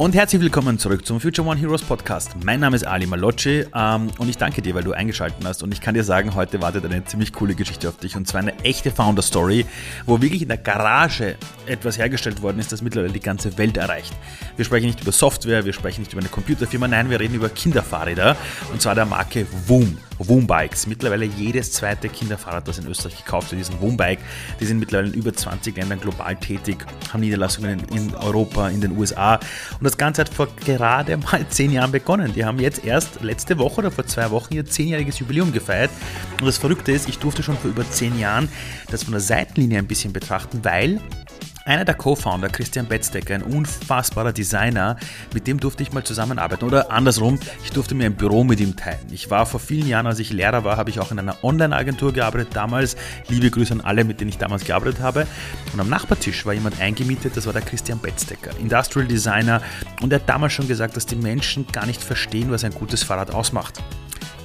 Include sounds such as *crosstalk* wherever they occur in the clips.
Und herzlich willkommen zurück zum Future One Heroes Podcast. Mein Name ist Ali Malocci ähm, und ich danke dir, weil du eingeschaltet hast. Und ich kann dir sagen, heute wartet eine ziemlich coole Geschichte auf dich und zwar eine echte Founder Story, wo wirklich in der Garage etwas hergestellt worden ist, das mittlerweile die ganze Welt erreicht. Wir sprechen nicht über Software, wir sprechen nicht über eine Computerfirma, nein, wir reden über Kinderfahrräder und zwar der Marke Woom. Wombikes. Mittlerweile jedes zweite Kinderfahrrad, das in Österreich gekauft wird, ist ein Wombike. Die sind mittlerweile in über 20 Ländern global tätig, haben Niederlassungen in Europa, in den USA. Und das Ganze hat vor gerade mal *laughs* zehn Jahren begonnen. Die haben jetzt erst letzte Woche oder vor zwei Wochen ihr zehnjähriges Jubiläum gefeiert. Und das Verrückte ist, ich durfte schon vor über zehn Jahren das von der Seitenlinie ein bisschen betrachten, weil einer der Co-Founder, Christian Betzdecker, ein unfassbarer Designer, mit dem durfte ich mal zusammenarbeiten. Oder andersrum, ich durfte mir ein Büro mit ihm teilen. Ich war vor vielen Jahren, als ich Lehrer war, habe ich auch in einer Online-Agentur gearbeitet. Damals, liebe Grüße an alle, mit denen ich damals gearbeitet habe. Und am Nachbartisch war jemand eingemietet, das war der Christian Betzdecker, Industrial Designer. Und er hat damals schon gesagt, dass die Menschen gar nicht verstehen, was ein gutes Fahrrad ausmacht.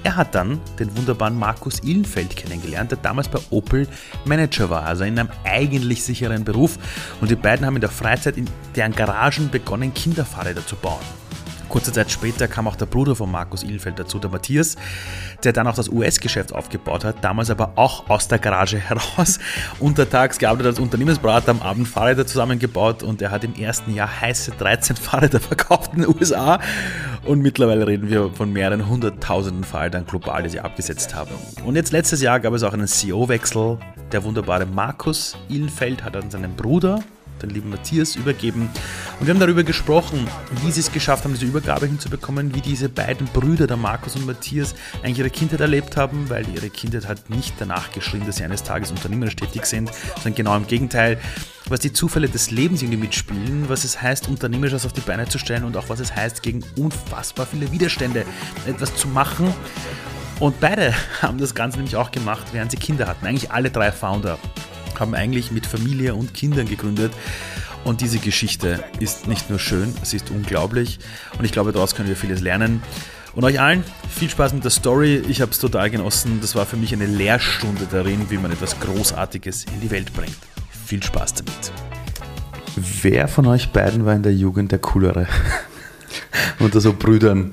Er hat dann den wunderbaren Markus Ihlenfeld kennengelernt, der damals bei Opel Manager war, also in einem eigentlich sicheren Beruf. Und die beiden haben in der Freizeit in deren Garagen begonnen, Kinderfahrräder zu bauen. Kurze Zeit später kam auch der Bruder von Markus Ilfeld dazu, der Matthias, der dann auch das US-Geschäft aufgebaut hat, damals aber auch aus der Garage *laughs* heraus. Untertags gearbeitet als Unternehmensberater, am Abend Fahrräder zusammengebaut und er hat im ersten Jahr heiße 13 *laughs* Fahrräder verkauft in den USA. Und mittlerweile reden wir von mehreren hunderttausenden Fahrrädern global, die sie abgesetzt haben. Und jetzt letztes Jahr gab es auch einen CEO-Wechsel. Der wunderbare Markus Ilfeld hat an seinen Bruder den lieben Matthias übergeben. Und wir haben darüber gesprochen, wie sie es geschafft haben, diese Übergabe hinzubekommen, wie diese beiden Brüder, der Markus und Matthias, eigentlich ihre Kindheit erlebt haben, weil ihre Kindheit hat nicht danach geschrien, dass sie eines Tages unternehmerisch tätig sind, sondern genau im Gegenteil, was die Zufälle des Lebens irgendwie mitspielen, was es heißt, unternehmerisch was auf die Beine zu stellen und auch was es heißt, gegen unfassbar viele Widerstände etwas zu machen. Und beide *laughs* haben das Ganze nämlich auch gemacht, während sie Kinder hatten. Eigentlich alle drei Founder haben eigentlich mit Familie und Kindern gegründet. Und diese Geschichte ist nicht nur schön, sie ist unglaublich. Und ich glaube, daraus können wir vieles lernen. Und euch allen viel Spaß mit der Story. Ich habe es total genossen. Das war für mich eine Lehrstunde darin, wie man etwas Großartiges in die Welt bringt. Viel Spaß damit. Wer von euch beiden war in der Jugend der Coolere? *laughs* Unter so Brüdern.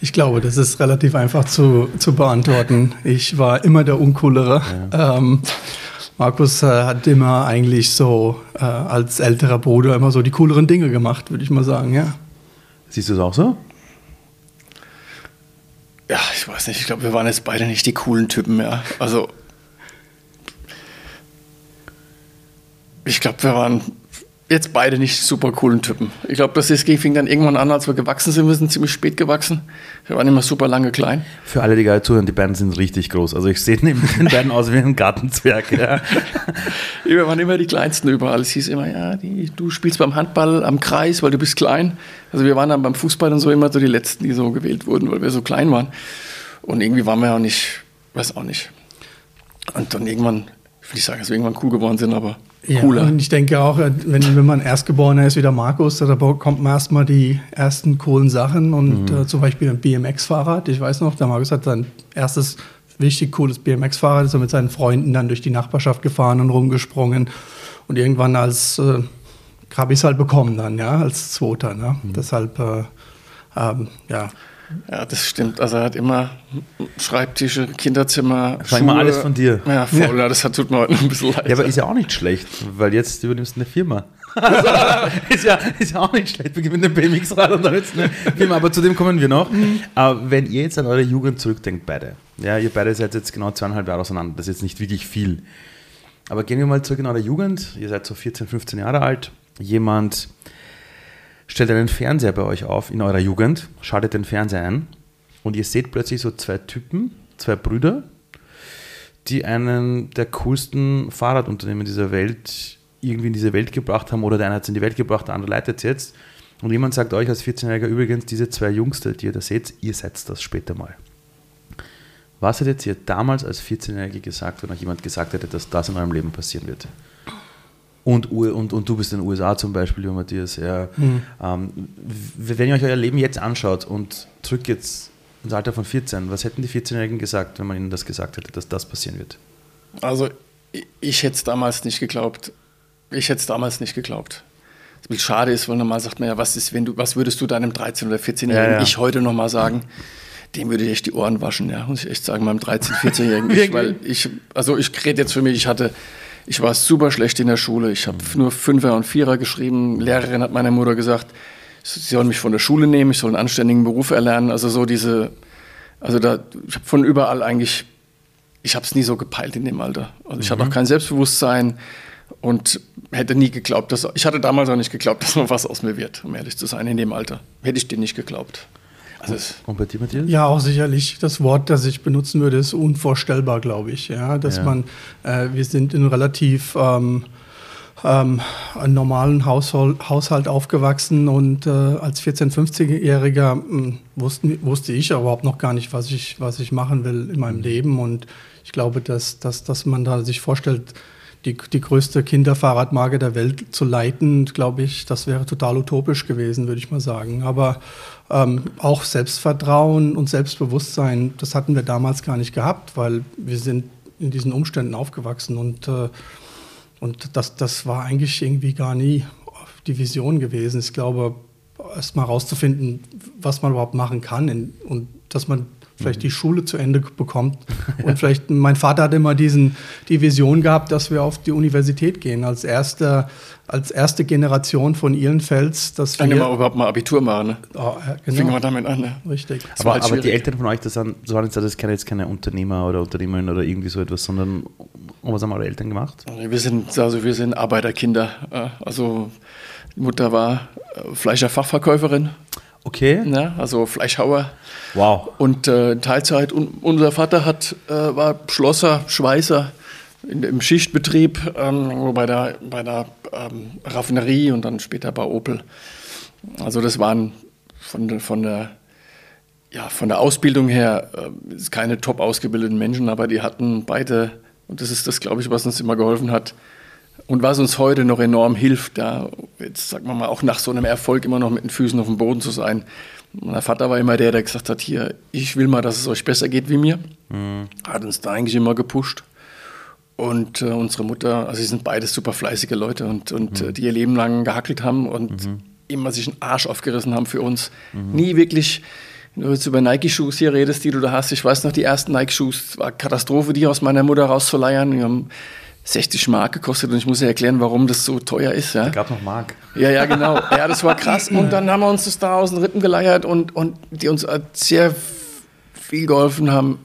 Ich glaube, das ist relativ einfach zu, zu beantworten. Ich war immer der Uncoolere. Ja. Ähm, Markus äh, hat immer eigentlich so äh, als älterer Bruder immer so die cooleren Dinge gemacht, würde ich mal sagen, ja. Siehst du es auch so? Ja, ich weiß nicht. Ich glaube, wir waren jetzt beide nicht die coolen Typen mehr. Also, ich glaube, wir waren jetzt beide nicht super coolen Typen. Ich glaube, das ist, fing dann irgendwann an, als wir gewachsen sind. Wir sind ziemlich spät gewachsen. Wir waren immer super lange klein. Für alle, die gerade zuhören, die beiden sind richtig groß. Also ich sehe neben den beiden aus wie ein Gartenzwerg. Ja. *laughs* wir waren immer die Kleinsten überall. Es hieß immer, ja, die, du spielst beim Handball am Kreis, weil du bist klein. Also wir waren dann beim Fußball und so immer so die Letzten, die so gewählt wurden, weil wir so klein waren. Und irgendwie waren wir auch nicht, weiß auch nicht. Und dann irgendwann, ich will nicht sagen, dass wir irgendwann cool geworden sind, aber cooler. Ja, und ich denke auch, wenn, wenn man Erstgeborener ist wie der Markus, da bekommt man erstmal die ersten coolen Sachen und mhm. äh, zum Beispiel ein BMX-Fahrrad. Ich weiß noch, der Markus hat sein erstes richtig cooles BMX-Fahrrad, ist er mit seinen Freunden dann durch die Nachbarschaft gefahren und rumgesprungen und irgendwann als äh, habe ich es halt bekommen dann, ja, als Zweiter. Ne? Mhm. Deshalb, äh, ähm, ja, ja, das stimmt. Also er hat immer Schreibtische, Kinderzimmer. Sag mal alles von dir. Ja, voll. Ja. Das tut mir heute noch ein bisschen leid. Ja, aber ist ja auch nicht schlecht, weil jetzt übernimmst du eine Firma. *laughs* Also, ist, ja, ist ja auch nicht schlecht. Wir gewinnen den BMX-Rad und dann jetzt eine Firma. Aber zu dem kommen wir noch. Mhm. Aber wenn ihr jetzt an eure Jugend zurückdenkt, beide. Ja, ihr beide seid jetzt genau zweieinhalb Jahre auseinander. Das ist jetzt nicht wirklich viel. Aber gehen wir mal zurück in eure Jugend. Ihr seid so 14, 15 Jahre alt. Jemand stellt einen Fernseher bei euch auf in eurer Jugend, schaltet den Fernseher ein und ihr seht plötzlich so zwei Typen, zwei Brüder, die einen der coolsten Fahrradunternehmen dieser Welt irgendwie in diese Welt gebracht haben oder der eine hat es in die Welt gebracht, der andere leitet es jetzt. Und jemand sagt euch als 14-Jähriger übrigens, diese zwei Jungs, die ihr da seht, ihr seid das später mal. Was hättet ihr damals als 14-Jährige gesagt, wenn euch jemand gesagt hätte, dass das in eurem Leben passieren wird? Und, und, und du bist in den USA zum Beispiel, lieber Matthias. Ja. Mhm. Ähm, wenn ihr euch euer Leben jetzt anschaut und zurück jetzt ins Alter von 14, was hätten die 14-Jährigen gesagt, wenn man ihnen das gesagt hätte, dass das passieren wird? Also, ich, ich hätte es damals nicht geglaubt. Ich hätte es damals nicht geglaubt. wie schade ist, weil normal sagt man ja, was ist, wenn du, was würdest du deinem 13- oder 14-Jährigen Ja, ja. ich heute nochmal sagen? Dem würde ich echt die Ohren waschen, ja, muss ich echt sagen, meinem 13-, 14-Jährigen. ich, weil ich, also ich rede jetzt für mich, ich hatte, ich war super schlecht in der Schule. Ich habe nur Fünfer und Vierer geschrieben. Lehrerin hat meiner Mutter gesagt, sie sollen mich von der Schule nehmen, ich soll einen anständigen Beruf erlernen. Also so diese, also da, ich habe von überall eigentlich, ich habe es nie so gepeilt in dem Alter. Also ich hatte auch kein Selbstbewusstsein und hätte nie geglaubt, dass, ich hatte damals auch nicht geglaubt, *laughs* dass noch was aus mir wird, um ehrlich zu sein, in dem Alter. Hätte ich dir nicht geglaubt. Also Und bei dir, Matthias? Ja, auch sicherlich. Das Wort, das ich benutzen würde, ist unvorstellbar, glaube ich. Ja, dass Ja. man, äh, wir sind in einem relativ ähm, ähm, einem normalen Haushalt, Haushalt aufgewachsen und äh, als 14-, 15-Jähriger mh, wussten, wusste ich überhaupt noch gar nicht, was ich, was ich machen will in meinem Leben. Und ich glaube, dass, dass, dass man da sich vorstellt, die, die größte Kinderfahrradmarke der Welt zu leiten, glaube ich, das wäre total utopisch gewesen, würde ich mal sagen. Aber ähm, auch Selbstvertrauen und Selbstbewusstsein, das hatten wir damals gar nicht gehabt, weil wir sind in diesen Umständen aufgewachsen und, äh, und das, das war eigentlich irgendwie gar nie die Vision gewesen. Ich glaube, erst mal rauszufinden, was man überhaupt machen kann in, und dass man vielleicht die Schule zu Ende bekommt. *laughs* Und vielleicht, mein Vater hat immer diesen, die Vision gehabt, dass wir auf die Universität gehen, als erste, als erste Generation von Ihlenfels, dass wir... immer überhaupt mal Abitur machen, ne? Oh, ja, Fingen wir genau, damit an, ne? richtig. Aber, halt aber die. Eltern von euch, das, sind, das waren jetzt, das keine, jetzt keine Unternehmer oder Unternehmerinnen oder irgendwie so etwas, sondern was haben eure Eltern gemacht? Wir sind, also wir sind Arbeiterkinder. Also die Mutter war äh, Fleischerfachverkäuferin, Okay. ne? also Fleischhauer Wow. und äh, Teilzeit. Und unser Vater hat, äh, war Schlosser, Schweißer in, im Schichtbetrieb, ähm, bei der, bei der ähm, Raffinerie und dann später bei Opel. Also das waren von, von der ja, von der Ausbildung her äh, keine top ausgebildeten Menschen, aber die hatten beide, und das ist das, glaube ich, was uns immer geholfen hat und was uns heute noch enorm hilft, da jetzt sagen wir mal auch nach so einem Erfolg immer noch mit den Füßen auf dem Boden zu sein. Mein Vater war immer der, der gesagt hat, hier, ich will mal, dass es euch besser geht wie mir. Hat uns da eigentlich immer gepusht. Und äh, unsere Mutter, also sie sind beides super fleißige Leute und, und äh, die ihr Leben lang gehackelt haben und immer sich einen Arsch aufgerissen haben für uns. Nie wirklich, wenn du jetzt über Nike-Shoes hier redest, die du da hast, ich weiß noch, die ersten Nike-Shoes, es war Katastrophe, die aus meiner Mutter rauszuleiern. Die haben 60 Mark gekostet und ich muss ja erklären, warum das so teuer ist. Ja? Gab noch Mark. Ja, ja, genau. Ja, das war krass. Und dann haben wir uns das da aus den Rippen geleiert und, und die uns äh, sehr viel geholfen haben,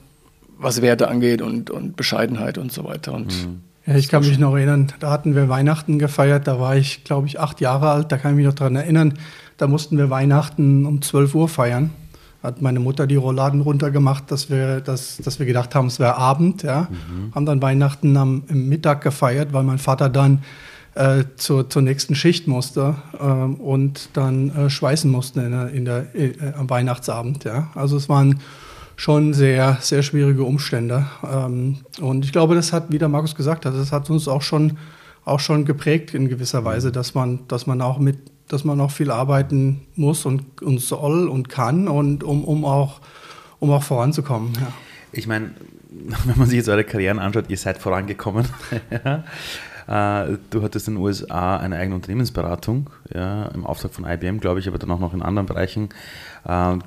was Werte angeht und, und Bescheidenheit und so weiter. Und Ja, ich kann mich noch erinnern, da hatten wir Weihnachten gefeiert, da war ich, glaube ich, acht Jahre alt, da kann ich mich noch daran erinnern, da mussten wir Weihnachten um 12 Uhr feiern. Hat meine Mutter die Rolladen runtergemacht, dass wir, dass, dass wir gedacht haben, es wäre Abend. Ja. Haben dann Weihnachten am Mittag gefeiert, weil mein Vater dann äh, zur, zur nächsten Schicht musste ähm, und dann äh, schweißen musste in der, in der, äh, am Weihnachtsabend. Ja. Also es waren schon sehr, sehr schwierige Umstände. Ähm, und ich glaube, das hat, wie der Markus gesagt hat, das hat uns auch schon, auch schon geprägt in gewisser Weise, dass man, dass man auch mit, dass man auch viel arbeiten muss und, und soll und kann und um, um auch, um auch voranzukommen. Ja. Ich meine, *laughs* wenn man sich jetzt eure Karrieren anschaut, ihr seid vorangekommen. *laughs* ja. Äh, Du hattest in den USA eine eigene Unternehmensberatung, ja, im Auftrag von IBM, glaube ich, aber dann auch noch in anderen Bereichen. Äh,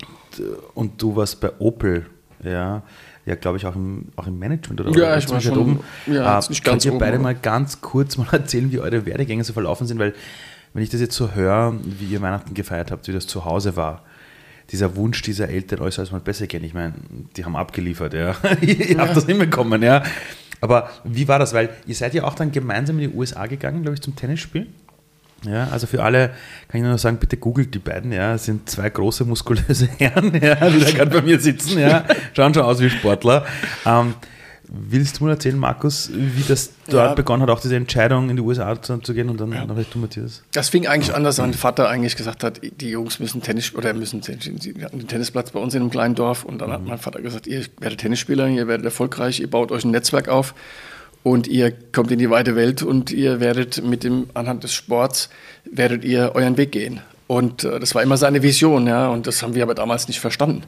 Und du warst bei Opel, ja, ja, glaube ich, auch im, auch im Management oder Ja, ich war schon- oben. ja, Äh, nicht Könnt ganz ihr oben, beide aber- mal ganz kurz mal *laughs* erzählen, wie eure Werdegänge so verlaufen sind? Weil, wenn ich das jetzt so höre, wie ihr Weihnachten gefeiert habt, wie das zu Hause war, dieser Wunsch dieser Eltern, euch soll es mal besser gehen. Ich meine, die haben abgeliefert, ja. *laughs* ihr habt das hinbekommen, ja. Aber wie war das? Weil ihr seid ja auch dann gemeinsam in die USA gegangen, glaube ich, zum Tennisspiel. Ja, also für alle kann ich nur sagen, bitte googelt die beiden, ja, Es sind zwei große muskulöse *laughs* Herren, ja, die da gerade bei mir sitzen, ja, schauen schon aus wie Sportler. Ähm, willst du mal erzählen, Markus, wie das dort Ja. begonnen hat, auch diese Entscheidung in die USA zu, gehen und dann, dann vielleicht du, Matthias? Das fing eigentlich an, dass mein Vater eigentlich gesagt hat, die Jungs müssen Tennis oder müssen Tennis, sie hatten einen Tennisplatz bei uns in einem kleinen Dorf und dann hat mein Vater gesagt, ihr werdet Tennisspieler, ihr werdet erfolgreich, ihr baut euch ein Netzwerk auf und ihr kommt in die weite Welt und ihr werdet mit dem anhand des Sports werdet ihr euren Weg gehen. Und äh, das war immer seine Vision, ja, und das haben wir aber damals nicht verstanden.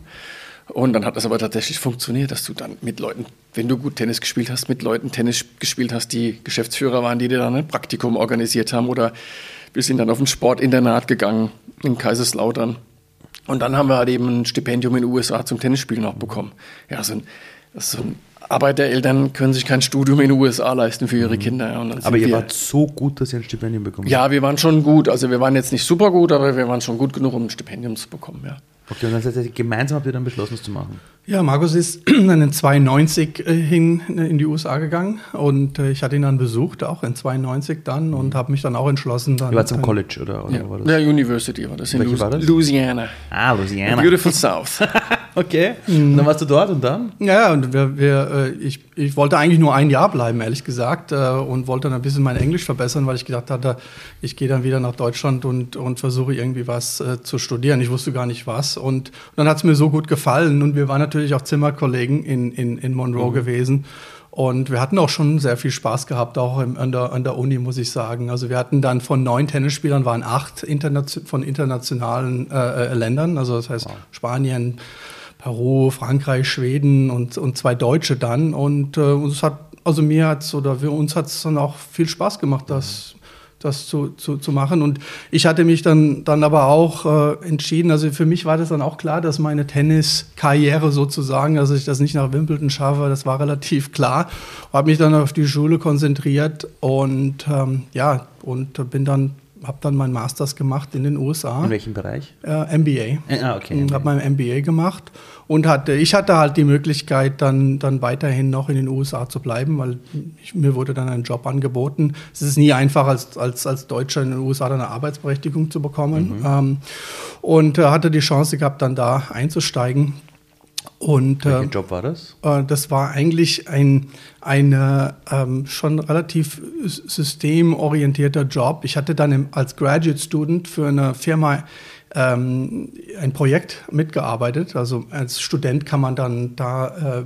Und dann hat das aber tatsächlich funktioniert, dass du dann mit Leuten, wenn du gut Tennis gespielt hast, mit Leuten Tennis gespielt hast, die Geschäftsführer waren, die dir dann ein Praktikum organisiert haben oder Wir sind dann auf ein Sportinternat gegangen in Kaiserslautern. Und dann haben wir halt eben ein Stipendium in den USA zum Tennisspielen auch bekommen. Ja, so ein, so ein Arbeitereltern können sich kein Studium in den USA leisten für ihre Kinder. Ja, aber ihr wir, wart so gut, dass ihr ein Stipendium bekommen Ja, wir waren schon gut. Also wir waren jetzt nicht super gut, aber wir waren schon gut genug, um ein Stipendium zu bekommen. Ja. Okay, und dann seid ihr gemeinsam habt ihr dann beschlossen, es zu machen? Ja, Markus ist *clears throat* dann in 92 äh, hin äh, in die USA gegangen und äh, ich hatte ihn dann besucht, auch in 92 dann und habe mich dann auch entschlossen. Dann, Ihr wart zum College oder, oder ja. war das? Ja, University war das in Welche war das? Louisiana. Ah, Louisiana. Beautiful South. *laughs* okay, und dann warst du dort und dann? Ja, und wir, wir, ich, ich wollte eigentlich nur ein Jahr bleiben, ehrlich gesagt, und wollte dann ein bisschen mein Englisch verbessern, weil ich gedacht hatte, ich gehe dann wieder nach Deutschland und, und versuche irgendwie was zu studieren. Ich wusste gar nicht was und, und dann hat es mir so gut gefallen und wir waren natürlich auch Zimmerkollegen in, in, in Monroe mhm. gewesen. Und wir hatten auch schon sehr viel Spaß gehabt, auch im, an, der, an der Uni, muss ich sagen. Also wir hatten dann von neun Tennisspielern waren acht internation, von internationalen äh, äh, Ländern, also das heißt wow. Spanien, Peru, Frankreich, Schweden und, und zwei Deutsche dann. Und äh, uns hat, also mir hat es oder wir, uns hat es dann auch viel Spaß gemacht, das das zu, zu, zu machen. Und ich hatte mich dann, dann aber auch äh, entschieden, also für mich war das dann auch klar, dass meine Tenniskarriere sozusagen, dass ich das nicht nach Wimbledon schaffe, das war relativ klar. Habe mich dann auf die Schule konzentriert und ähm, ja, und bin dann habe dann meinen Masters gemacht in den USA. In welchem Bereich? Äh, MBA. Äh, ah, okay. Habe mein MBA gemacht und hatte, ich hatte halt die Möglichkeit, dann, dann weiterhin noch in den USA zu bleiben, weil ich, mir wurde dann ein Job angeboten. Es ist nie einfach, als, als, als Deutscher in den USA dann eine Arbeitsberechtigung zu bekommen. Mhm. Ähm, und äh, hatte die Chance gehabt, dann da einzusteigen. Und, Welcher äh, Job war das? Äh, das war eigentlich ein eine, ähm, schon relativ systemorientierter Job. Ich hatte dann im, als Graduate Student für eine Firma ähm, ein Projekt mitgearbeitet. Also als Student kann man dann da äh,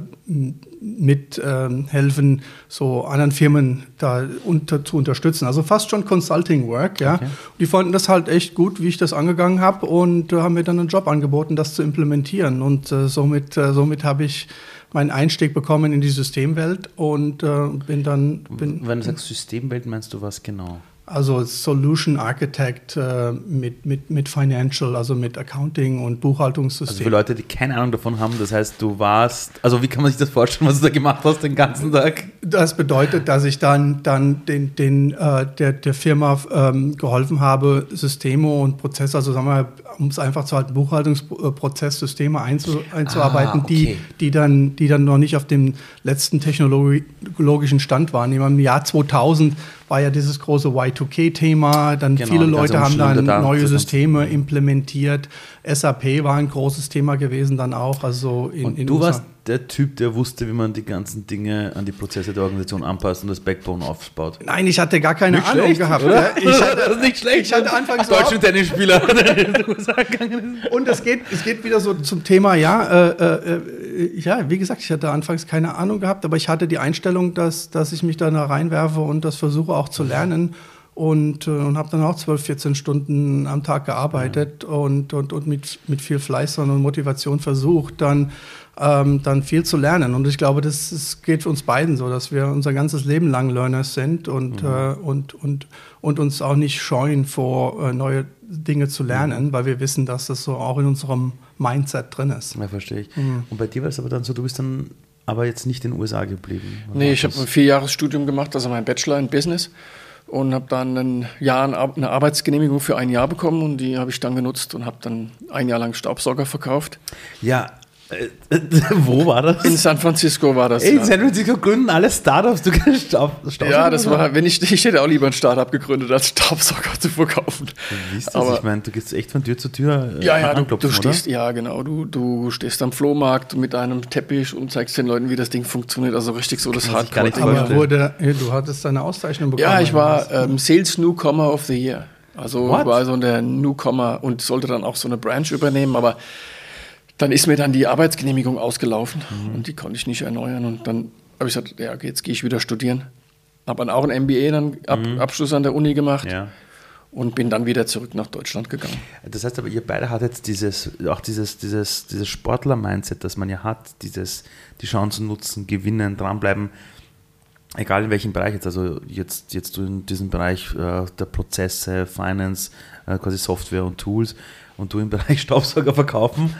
mithelfen, ähm, so anderen Firmen da unter, zu unterstützen. Also fast schon Consulting Work. Ja. Okay. Die fanden das halt echt gut, wie ich das angegangen habe und äh, haben mir dann einen Job angeboten, das zu implementieren. Und äh, somit, äh, somit habe ich meinen Einstieg bekommen in die Systemwelt und äh, bin dann. Bin, Wenn du sagst Systemwelt, meinst du was genau? Also Solution Architect äh, mit, mit, mit Financial, also mit Accounting und Buchhaltungssystem. Also für Leute, die keine Ahnung davon haben, das heißt, du warst, also wie kann man sich das vorstellen, was du da gemacht hast den ganzen Tag? Das bedeutet, dass ich dann, dann den, den, äh, der, der Firma ähm, geholfen habe, Systeme und Prozesse, also sagen wir, um es einfach zu halten, Buchhaltungsprozesssysteme einzu, einzuarbeiten, ah, okay. die, die, dann, die dann noch nicht auf dem letzten technologischen Stand waren. Im Jahr 2000 war ja dieses große Y2K-Thema. Dann genau, viele Leute haben dann neue Systeme implementiert. SAP war ein großes Thema gewesen dann auch. Also in, und in du USA. warst der Typ, der wusste, wie man die ganzen Dinge an die Prozesse der Organisation anpasst und das Backbone aufbaut. Nein, ich hatte gar keine nicht Ahnung schlecht, gehabt. Oder? Ich hatte, *laughs* das ist nicht schlecht. Ich hatte anfangs deutschen Tennisspieler. *laughs* *laughs* und es geht, es geht wieder so zum Thema, ja, äh, äh, äh, ja, wie gesagt, ich hatte anfangs keine Ahnung gehabt, aber ich hatte die Einstellung, dass, dass ich mich da reinwerfe und das versuche auch zu lernen und, äh, und habe dann auch 12, 14 Stunden am Tag gearbeitet und, und, und mit, mit viel Fleiß und Motivation versucht, dann, ähm, dann viel zu lernen. Und ich glaube, das, das geht für uns beiden so, dass wir unser ganzes Leben lang Learners sind und, mhm. äh, und, und, und uns auch nicht scheuen vor äh, neue Dinge zu lernen, weil wir wissen, dass das so auch in unserem Mindset drin ist. Ja, verstehe ich. Mhm. Und bei dir war es aber dann so, du bist dann aber jetzt nicht in den USA geblieben. Nee, ich habe ein Vierjahresstudium gemacht, also mein Bachelor in Business und habe dann ein Jahr eine Arbeitsgenehmigung für ein Jahr bekommen und die habe ich dann genutzt und habe dann ein Jahr lang Staubsauger verkauft. Ja, *laughs* wo war das? In San Francisco war das. Ey, in ja. San Francisco gründen alle Startups. Du kannst Staub, Staubsauger Ja, das war, wenn ich, ich hätte auch lieber ein Startup gegründet, als Staubsauger zu verkaufen. Wie ist das? Aber, ich meine, du gehst echt von Tür zu Tür. Äh, ja, ja, du, du stehst, oder? ja, genau. Du, du stehst am Flohmarkt mit einem Teppich und zeigst den Leuten, wie das Ding funktioniert. Also richtig so das Hardcore. Aber wurde, du hattest deine Auszeichnung bekommen. Ja, ich war ähm, Sales Newcomer of the Year. Also What? war so der Newcomer und sollte dann auch so eine Branch übernehmen, aber dann ist mir dann die Arbeitsgenehmigung ausgelaufen mhm. und die konnte ich nicht erneuern. Und dann habe ich gesagt, ja, jetzt gehe ich wieder studieren. Habe dann auch ein MBA, dann Ab mhm. Abschluss an der Uni gemacht. Ja. Und bin dann wieder zurück nach Deutschland gegangen. Das heißt aber, ihr beide hattet dieses, auch dieses, dieses, dieses Sportler-Mindset, das man ja hat, dieses, die Chancen nutzen, gewinnen, dranbleiben. egal in welchem Bereich jetzt, also jetzt, jetzt du in diesem Bereich äh, der Prozesse, Finance, äh, quasi Software und Tools und du im *laughs* Bereich Staubsauger verkaufen.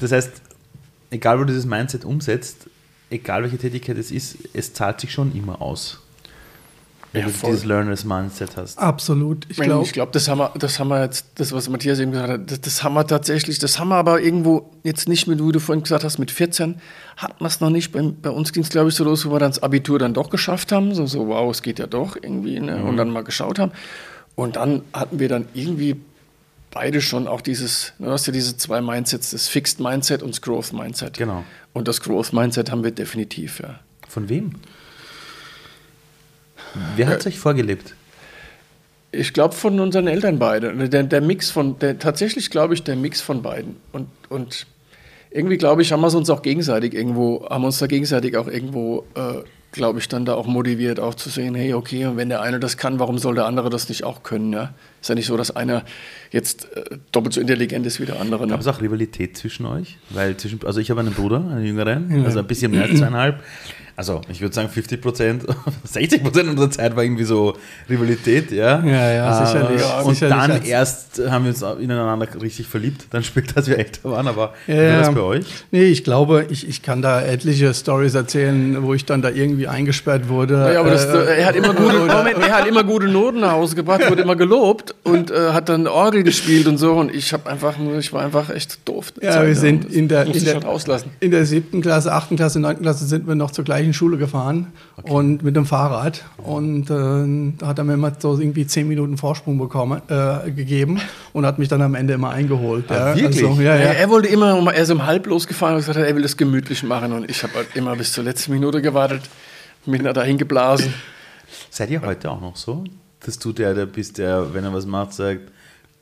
Das heißt, egal wo du dieses Mindset umsetzt, egal welche Tätigkeit es ist, es zahlt sich schon immer aus. Wenn Ja, du voll. dieses Learners Mindset hast. Absolut. Ich Ich glaube, glaub, das, haben wir, das haben wir jetzt, das, was Matthias eben gesagt hat, das, das haben wir tatsächlich, das haben wir aber irgendwo jetzt nicht mit, wie du vorhin gesagt hast, mit 14 hat man es noch nicht. Bei, bei uns ging es, glaube ich, so los, wo wir dann das Abitur dann doch geschafft haben. So, so wow, es geht ja doch irgendwie. Ne? Und dann mal geschaut haben. Und dann hatten wir dann irgendwie beide schon auch dieses, du hast ja diese zwei Mindsets, das Fixed Mindset und das Growth Mindset. Genau. Und das Growth Mindset haben wir definitiv, ja. Von wem? Wer hat es euch vorgelebt? Ich glaube von unseren Eltern beide. Der, der Mix von, der, tatsächlich glaube ich, der Mix von beiden. Und, und irgendwie glaube ich, haben wir es uns auch gegenseitig irgendwo, haben uns da gegenseitig auch irgendwo, äh, glaube ich, dann da auch motiviert, auch zu sehen, hey, okay, und wenn der eine das kann, warum soll der andere das nicht auch können? Ja? Ist ja nicht so, dass einer jetzt äh, doppelt so intelligent ist wie der andere. Ne? Gab es auch Rivalität zwischen euch? Weil zwischen, also ich habe einen Bruder, einen jüngeren, also ein bisschen mehr als zweieinhalb. Also ich würde sagen 50 Prozent, 60 Prozent unserer Zeit war irgendwie so Rivalität, ja. Ja, ja, sicherlich. Äh, Ja, und sicherlich dann erst haben wir uns ineinander richtig verliebt, dann später, als wir älter waren. Aber wie Ja, war das bei euch? Nee, ich glaube, ich, ich kann da etliche Stories erzählen, wo ich dann da irgendwie eingesperrt wurde. Ja, aber das, Äh, er, hat immer gute, Moment, er hat immer gute Noten nach Hause gebracht, wurde immer gelobt und äh, hat dann Orgel gespielt und so. Und ich habe einfach nur, ich war einfach echt doof. Ja, wir sind in der, in der, in der siebten Klasse, achten Klasse, neunten Klasse sind wir noch zur gleichen Schule gefahren und mit dem Fahrrad. Und äh, da hat er mir immer so irgendwie zehn Minuten Vorsprung bekommen, äh, gegeben und hat mich dann am Ende immer eingeholt. Ah, ja. wirklich? Also, ja, Ja, ja. er wollte immer, um- er ist um halb losgefahren und gesagt, hat, er will das gemütlich machen. Und ich habe halt immer bis zur letzten Minute gewartet, mich da dahin geblasen. Seid ihr heute auch noch so? Dass du der, der bist, der, wenn er was macht, sagt,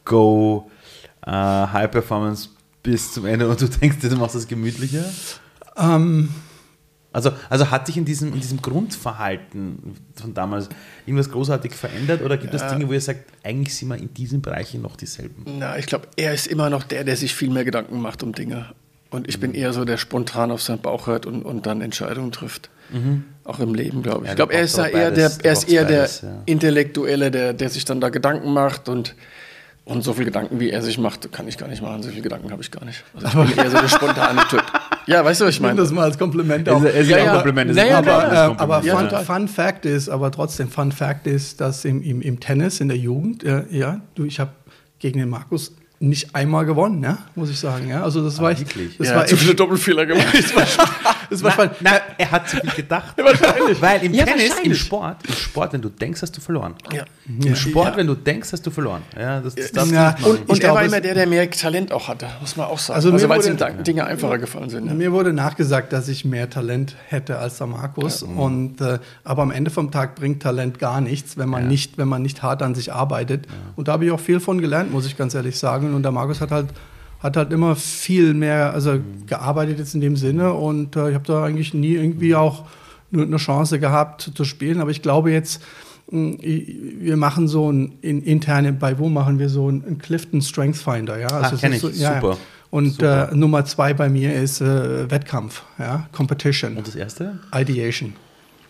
go, äh, High Performance bis zum Ende und du denkst, du machst das gemütlicher? Ähm, Also, also hat sich in diesem, in diesem Grundverhalten von damals irgendwas großartig verändert oder gibt es Dinge, wo ihr sagt, eigentlich sind wir in diesen Bereichen noch dieselben? Na, ich glaube, er ist immer noch der, der sich viel mehr Gedanken macht um Dinge. Und ich bin eher so, der spontan auf seinen Bauch hört und, und dann Entscheidungen trifft. Auch im Leben, glaube ich. Ja, ich glaube, er ist eher der, er ist eher der beides, ja. Intellektuelle, der, der sich dann da Gedanken macht und, und so viel Gedanken, wie er sich macht, kann ich gar nicht machen. So viele Gedanken habe ich gar nicht. Also ich bin eher so der spontane Typ. *laughs* Ja, weißt du, was ich ich meine? das mal als Kompliment Es auch. es ist Ja, ein ja. Kompliment. es ist Ja, ja, aber, Kompliment, aber Ja, fun, fun Fact ist, aber trotzdem, Fun Fact ist, dass im, im, im Tennis in der Jugend, äh, ja, du, ich habe gegen den Markus nicht einmal gewonnen, ja, muss ich sagen. Ja, also das war wirklich? das er war hat zu viele Doppelfehler gemacht. *laughs* *laughs* das war spannend. Nein, er hat zu viel gedacht. *laughs* Weil im Ja, Tennis, im wahrscheinlich. Sport, im Sport, wenn du denkst, hast du verloren. Ja. Im Sport, wenn du denkst, hast du verloren. Ja, das, das Ja, und- Und er war immer der, der mehr Talent auch hatte, muss man auch sagen. Also Also, mir weil es ihm Dinge einfacher gefallen sind. Ja. Mir wurde nachgesagt, dass ich mehr Talent hätte als der Markus. Und, äh, aber am Ende vom Tag bringt Talent gar nichts, wenn man, nicht, wenn man nicht hart an sich arbeitet. Und da habe ich auch viel von gelernt, muss ich ganz ehrlich sagen. Und der Markus hat halt, hat halt immer viel mehr also gearbeitet jetzt in dem Sinne. Und äh, ich habe da eigentlich nie irgendwie auch nur eine Chance gehabt zu spielen. Aber ich glaube jetzt, mh, wir machen so ein in, interne, bei wo machen wir so ein, ein Clifton Strength Finder, ja. Also es kenn ich. so, ja, Super. Und Super. Äh, Nummer zwei bei mir ist äh, Wettkampf, ja, Competition, Und das erste? Ideation.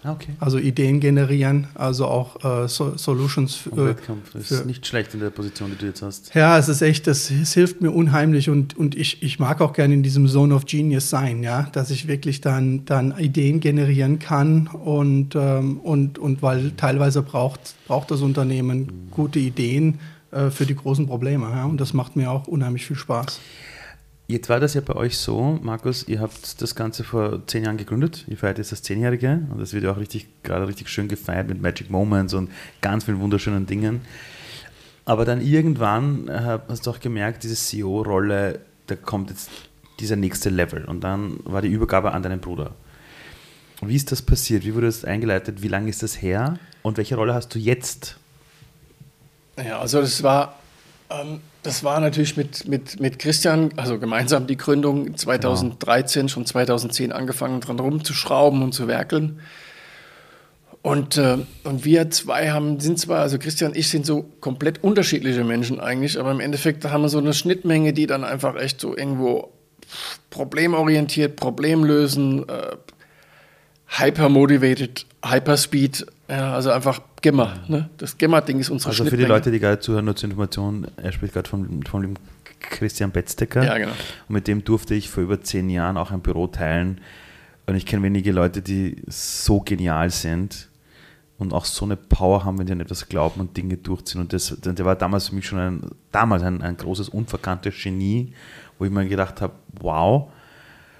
Ah, okay. Also Ideen generieren, also auch äh, so, Solutions. für- Und Wettkampf ist für- nicht schlecht in der Position, die du jetzt hast. Ja, es ist echt, das es hilft mir unheimlich und, und ich, ich mag auch gerne in diesem Zone of Genius sein, ja, dass ich wirklich dann, dann Ideen generieren kann und, ähm, und, und weil teilweise braucht, braucht das Unternehmen gute Ideen äh, für die großen Probleme, ja, und das macht mir auch unheimlich viel Spaß. Jetzt war das ja bei euch so, Markus, ihr habt das Ganze vor zehn Jahren gegründet. Ihr feiert jetzt das Zehnjährige und das wird ja auch richtig, gerade richtig schön gefeiert mit Magic Moments und ganz vielen wunderschönen Dingen. Aber dann irgendwann äh, hast du auch gemerkt, diese CEO-Rolle, da kommt jetzt dieser nächste Level und dann war die Übergabe an deinen Bruder. Wie ist das passiert? Wie wurde das eingeleitet? Wie lange ist das her? Und welche Rolle hast du jetzt? Ja, also das war, das war natürlich mit, mit, mit Christian, also gemeinsam die Gründung 2013, schon 2010 angefangen dran rumzuschrauben und zu werkeln. Und, äh, und wir zwei haben, sind zwar, also Christian und ich sind so komplett unterschiedliche Menschen eigentlich, aber im Endeffekt haben wir so eine Schnittmenge, die dann einfach echt so irgendwo problemorientiert, Problem lösen, äh, hyper-motivated, Hyperspeed, ja, also einfach Gemma. Ne? Das Gemma-Ding ist unsere Also für die Leute, die gerade zuhören, nur zur Information, er spricht gerade von, von dem Christian Betzdecker. Ja, genau. Und mit dem durfte ich vor über zehn Jahren auch ein Büro teilen. Und ich kenne wenige Leute, die so genial sind und auch so eine Power haben, wenn die an etwas glauben und Dinge durchziehen. Und das, der war damals für mich schon ein, damals ein, ein großes, unverkanntes Genie, wo ich mir gedacht habe, wow.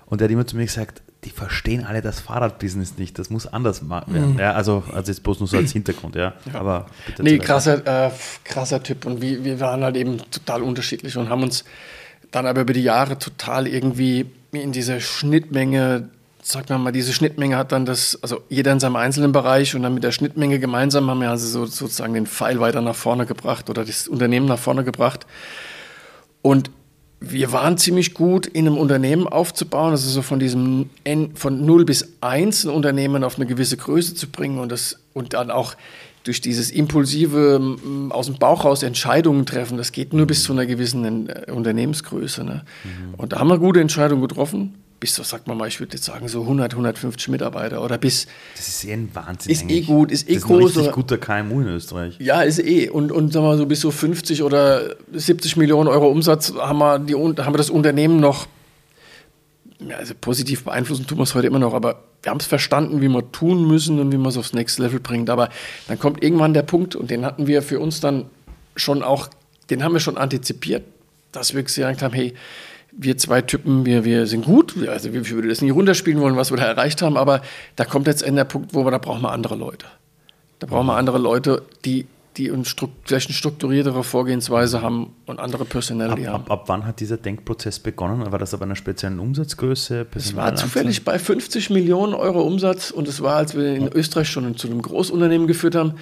Und er hat immer zu mir gesagt, die verstehen alle das Fahrradbusiness nicht. Das muss anders werden. Mhm. Ja, also, also jetzt bloß nur so als Hintergrund, ja. Aber bitte Nee, krasser, äh, krasser Typ. Und wir, wir waren halt eben total unterschiedlich und haben uns dann aber über die Jahre total irgendwie in diese Schnittmenge, sag mal mal, diese Schnittmenge hat dann das, also jeder in seinem einzelnen Bereich und dann mit der Schnittmenge gemeinsam haben wir also so, sozusagen den Pfeil weiter nach vorne gebracht oder das Unternehmen nach vorne gebracht. Und wir waren ziemlich gut in einem Unternehmen aufzubauen, also so von diesem N, von 0 bis 1 ein Unternehmen auf eine gewisse Größe zu bringen und, das, und dann auch durch dieses impulsive aus dem Bauch raus Entscheidungen treffen, das geht nur bis zu einer gewissen äh, Unternehmensgröße. Ne? Und da haben wir gute Entscheidungen getroffen, bis so, sagt man mal, ich würde jetzt sagen, so 100, 150 Mitarbeiter oder bis, Das ist eh ein Wahnsinn. Ist eh eigentlich. gut, ist eh das groß, Ist ein richtig guter KMU in Österreich. ja, ist eh. Und, und sagen wir mal, so bis so 50 oder 70 Millionen Euro Umsatz haben wir, die, haben wir das Unternehmen noch ja, also positiv beeinflussen tun wir es heute immer noch, aber wir haben es verstanden, wie wir tun müssen und wie man es aufs nächste Level bringt. Aber dann kommt irgendwann der Punkt, und den hatten wir für uns dann schon auch, den haben wir schon antizipiert, dass wir gesagt haben, hey, wir zwei Typen, wir, wir sind gut, also ich würde das nicht runterspielen wollen, was wir da erreicht haben, aber da kommt jetzt der Punkt, wo wir, da brauchen wir andere Leute. Da brauchen wir andere Leute, die, die Stru- vielleicht eine strukturiertere Vorgehensweise haben und andere Ab, Personality haben. ab, ab wann hat dieser Denkprozess begonnen? War das ab einer speziellen Umsatzgröße? Es war zufällig bei 50 Millionen Euro Umsatz und es war, als wir in Österreich schon zu einem Großunternehmen geführt haben,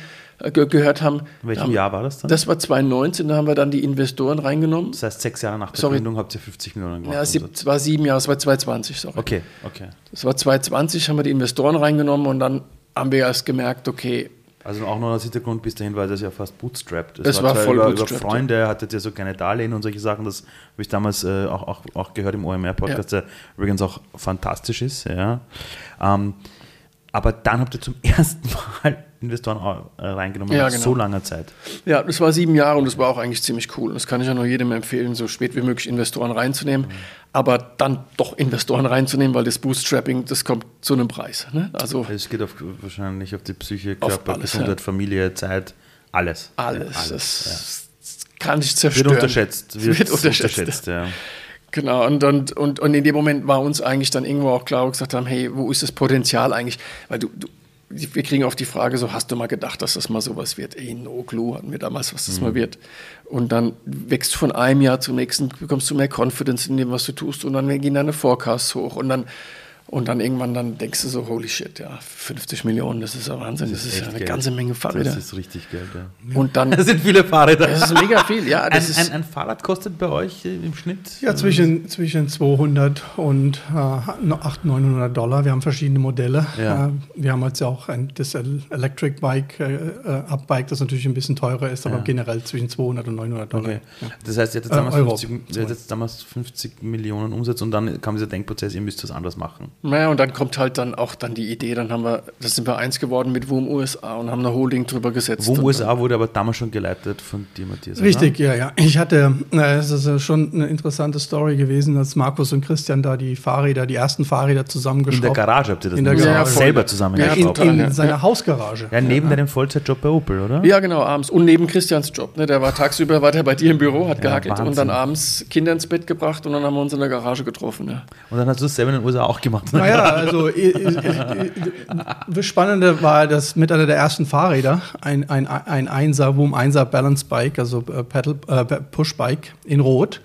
ge gehört haben. In welchem haben- Jahr war das dann? Das war 2019, da haben wir dann die Investoren reingenommen. das heißt, sechs Jahre nach der Sorry. Gründung habt ihr 50 Millionen gemacht. Ja, es war sieben Jahre, es war 2020, sorry. Okay, okay. Das war 2020, haben wir die Investoren reingenommen und dann haben wir erst gemerkt, okay, Also auch noch als Hintergrund, bis dahin war das ja fast bootstrapped. Es war zwar voll über, bootstrapped, über Freunde, hattet ihr so keine Darlehen und solche Sachen. Das habe ich damals äh, auch, auch, auch gehört im OMR-Podcast, der übrigens auch fantastisch ist. Ja. Ähm, aber dann habt ihr zum *laughs* ersten Mal Investoren äh, reingenommen Ja, nach genau. so langer Zeit. Ja, das war sieben Jahre und das war auch eigentlich ziemlich cool. Das kann ich ja nur jedem empfehlen, so spät wie möglich Investoren reinzunehmen. Aber dann doch Investoren reinzunehmen, weil das Bootstrapping, das kommt zu einem Preis. Ne? Also Es geht auf, wahrscheinlich auf die Psyche, Körper, alles, Gesundheit, ja. Familie, Zeit, alles. alles. Ja, das kann ich ja. zerstören. Wird unterschätzt. Es *laughs* wird unterschätzt. ja. Genau, und, und, und, und in dem Moment war uns eigentlich dann irgendwo auch klar, wo wir gesagt haben, hey, wo ist das Potenzial eigentlich? Weil du, du wir kriegen oft die Frage so, hast du mal gedacht, dass das mal sowas wird? Ey, no clue hatten wir damals, was das mal wird. Und dann wächst du von einem Jahr zum nächsten, bekommst du mehr Confidence in dem, was du tust und dann gehen deine Forecasts hoch und dann und dann irgendwann dann denkst du so, holy shit, ja, 50 Millionen, das ist ja Wahnsinn, das, ist ja echt eine Geld. ganze Menge Fahrräder. Das ist richtig Geld, ja. Und dann, *laughs* Das sind viele Fahrräder. das ist mega viel, ja, Ein, das ist, ein, ein Fahrrad kostet bei euch äh, im Schnitt? Ja, zwischen, zwischen 200 und äh, 800, 900 Dollar. Wir haben verschiedene Modelle. Ja. Äh, wir haben jetzt auch ein, das El- Electric Bike, äh, äh, Up-Bike, das natürlich ein bisschen teurer ist, aber Ja. generell zwischen 200 und 900 Dollar. Okay. Das heißt, ihr hattet Äh, damals, Euro. 50, ihr hattet damals 50 Millionen Umsatz und dann kam dieser Denkprozess, ihr müsst das anders machen. Naja, und dann kommt halt dann auch dann die Idee, dann haben wir, das sind wir eins geworden mit WUM USA und haben eine Holding drüber gesetzt. WUM Und USA wurde aber damals schon geleitet von dir, Matthias. oder? Richtig, ja, ja. Ich hatte, es ist schon eine interessante Story gewesen, als Markus und Christian da die Fahrräder, die ersten Fahrräder In der zusammengeschraubt Garage habt ihr das In der? Garage. selber Ja, in, zusammengeschraubt. total, in ja. seiner Ja. Hausgarage. Ja, neben deinem Vollzeitjob bei Opel, oder? Ja, genau, abends. Und neben Christians Job. Ne, der war tagsüber war der bei dir im Büro, hat Ja, gehackelt und Wahnsinn. dann abends Kinder ins Bett gebracht und dann haben wir uns in der Garage getroffen. Ja. Und dann hast du es selber in den USA auch gemacht. Naja, *laughs* also äh, äh, äh, das Spannende war, dass mit einer der ersten Fahrräder ein, ein, ein 1er, Woom 1er Balance Bike, also äh, Pedal, äh, Push Bike in Rot.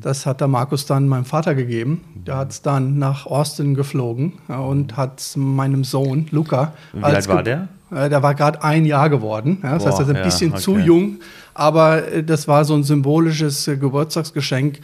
Das hat der Markus dann meinem Vater gegeben. Der hat es dann nach Austin geflogen und hat meinem Sohn Luca. Wie alt war der? Der war gerade ein Jahr geworden. Ja, das Boah, heißt, er ist ein ja, bisschen zu okay. jung. Aber das war so ein symbolisches Geburtstagsgeschenk.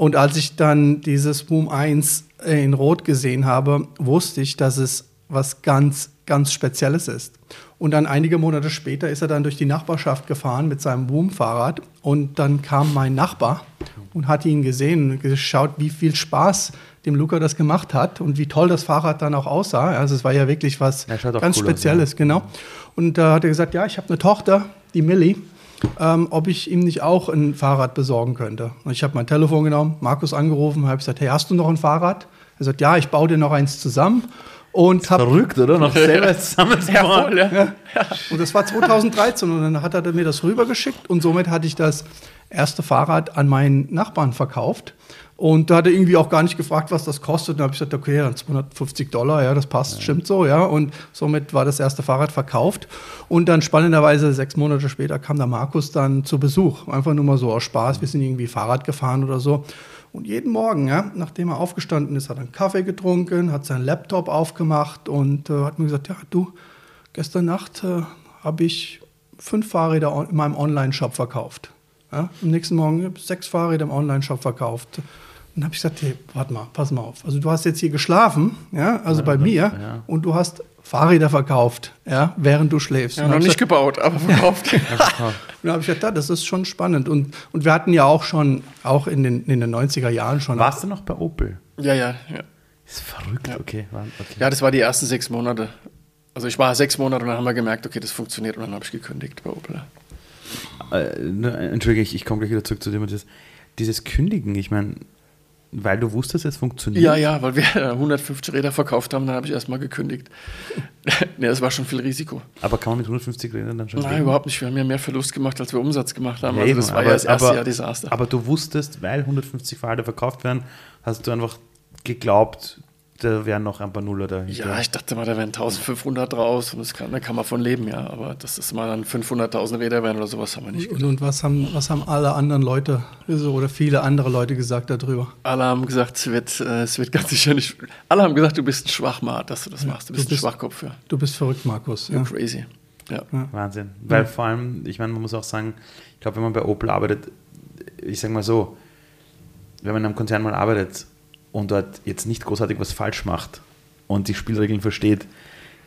Und als ich dann dieses Boom 1 äh, in Rot gesehen habe, wusste ich, dass es was ganz, ganz Spezielles ist. Und dann einige Monate später ist er dann durch die Nachbarschaft gefahren mit seinem Boom-Fahrrad und dann kam mein Nachbar und hat ihn gesehen und geschaut, wie viel Spaß dem Luca das gemacht hat und wie toll das Fahrrad dann auch aussah. Also es war ja wirklich was Ja, ganz cool aus, Spezielles, ja. genau. Und da hat er gesagt, ja, ich habe eine Tochter, die Millie, ähm, ob ich ihm nicht auch ein Fahrrad besorgen könnte. Und ich habe mein Telefon genommen, Markus angerufen, habe gesagt, hey, hast du noch ein Fahrrad? Er sagt, ja, ich baue dir noch eins zusammen. Und habe Verrückt, oder? Noch *laughs* selber zusammengebaut. ja. und das war 2013 und dann hat er mir das rübergeschickt und somit hatte ich das erste Fahrrad an meinen Nachbarn verkauft. Und da hat er irgendwie auch gar nicht gefragt, was das kostet. Und dann habe ich gesagt, okay, dann 250 Dollar, ja, das passt, stimmt so, ja. Und somit war das erste Fahrrad verkauft. Und dann spannenderweise sechs Monate später kam der Markus dann zu Besuch. Einfach nur mal so aus Spaß. Wir sind irgendwie Fahrrad gefahren oder so. Und jeden Morgen, ja, nachdem er aufgestanden ist, hat er einen Kaffee getrunken, hat seinen Laptop aufgemacht und äh, hat mir gesagt, ja, du, gestern Nacht äh, habe ich fünf Fahrräder in meinem Online-Shop verkauft. Ja, am nächsten Morgen habe ich sechs Fahrräder im Online-Shop verkauft. Dann habe ich gesagt, hey, warte mal, pass mal auf. Also du hast jetzt hier geschlafen, ja, also bei mir, ja. und du hast Fahrräder verkauft, ja, während du schläfst. Ja, noch nicht ich gesagt, gebaut, aber *laughs* verkauft. und dann habe ich gesagt, ja, das ist schon spannend. Und, und wir hatten ja auch schon, auch in den, in den 90er Jahren schon. Warst du noch bei Opel? ja, ja, ja. Ist verrückt, okay. war- okay. Ja, das war die ersten sechs Monate. Also ich war sechs Monate und dann haben wir gemerkt, okay, das funktioniert und dann habe ich gekündigt bei Opel. Äh, ne, Entschuldige, ich, ich komme gleich wieder zurück zu dem. Dieses, dieses Kündigen, ich meine, weil du wusstest, es funktioniert. Ja, ja, weil wir *laughs* 150 Räder verkauft haben, dann habe ich erstmal gekündigt. *laughs* ne, das war schon viel Risiko. Aber kann man mit 150 Rädern dann schon Nein, leben? überhaupt nicht. Wir haben ja mehr Verlust gemacht, als wir Umsatz gemacht haben. Ja, also eben, das war aber- ja das erste aber- Jahr Desaster. Aber du wusstest, weil 150 Fahrräder verkauft werden, hast du einfach geglaubt, da wären noch ein paar Nuller dahinter. ja, ich dachte mal, da wären 1500 draus und das kann, da kann man von leben, ja. Aber dass das mal dann 500.000 Räder werden oder sowas, haben wir nicht Und, und was, haben, was haben alle anderen Leute so, oder viele andere Leute gesagt darüber? Alle haben gesagt, es wird, äh, es wird ganz sicher nicht. Alle haben gesagt, du bist ein Schwachmat, dass du das machst. Du bist du bist- ein Schwachkopf, ja. Du bist verrückt, Markus. Ja. Crazy. Ja. Wahnsinn. Weil vor allem, ich meine, man muss auch sagen, ich glaube, wenn man bei Opel arbeitet, ich sage mal so, wenn man in einem Konzern mal arbeitet und dort jetzt nicht großartig was falsch macht und die Spielregeln versteht,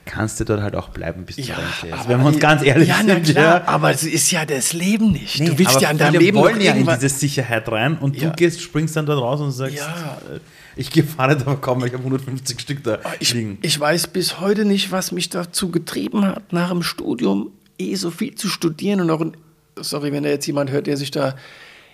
kannst du dort halt auch bleiben bis zu Rente. Also wenn wir uns ganz ehrlich ja, na sind. klar, ja. aber es ist ja das Leben nicht. Nee, du willst ja in deinem Leben wollen ja in diese Sicherheit rein und Ja. du gehst, springst dann dort raus und sagst, Ja. äh, ich aber kaum, weil ich habe 150 Stück da Ah, Ich, liegen. ich weiß bis heute nicht, was mich dazu getrieben hat, nach dem Studium eh so viel zu studieren und auch, ein, sorry, wenn da jetzt jemand hört, der sich da,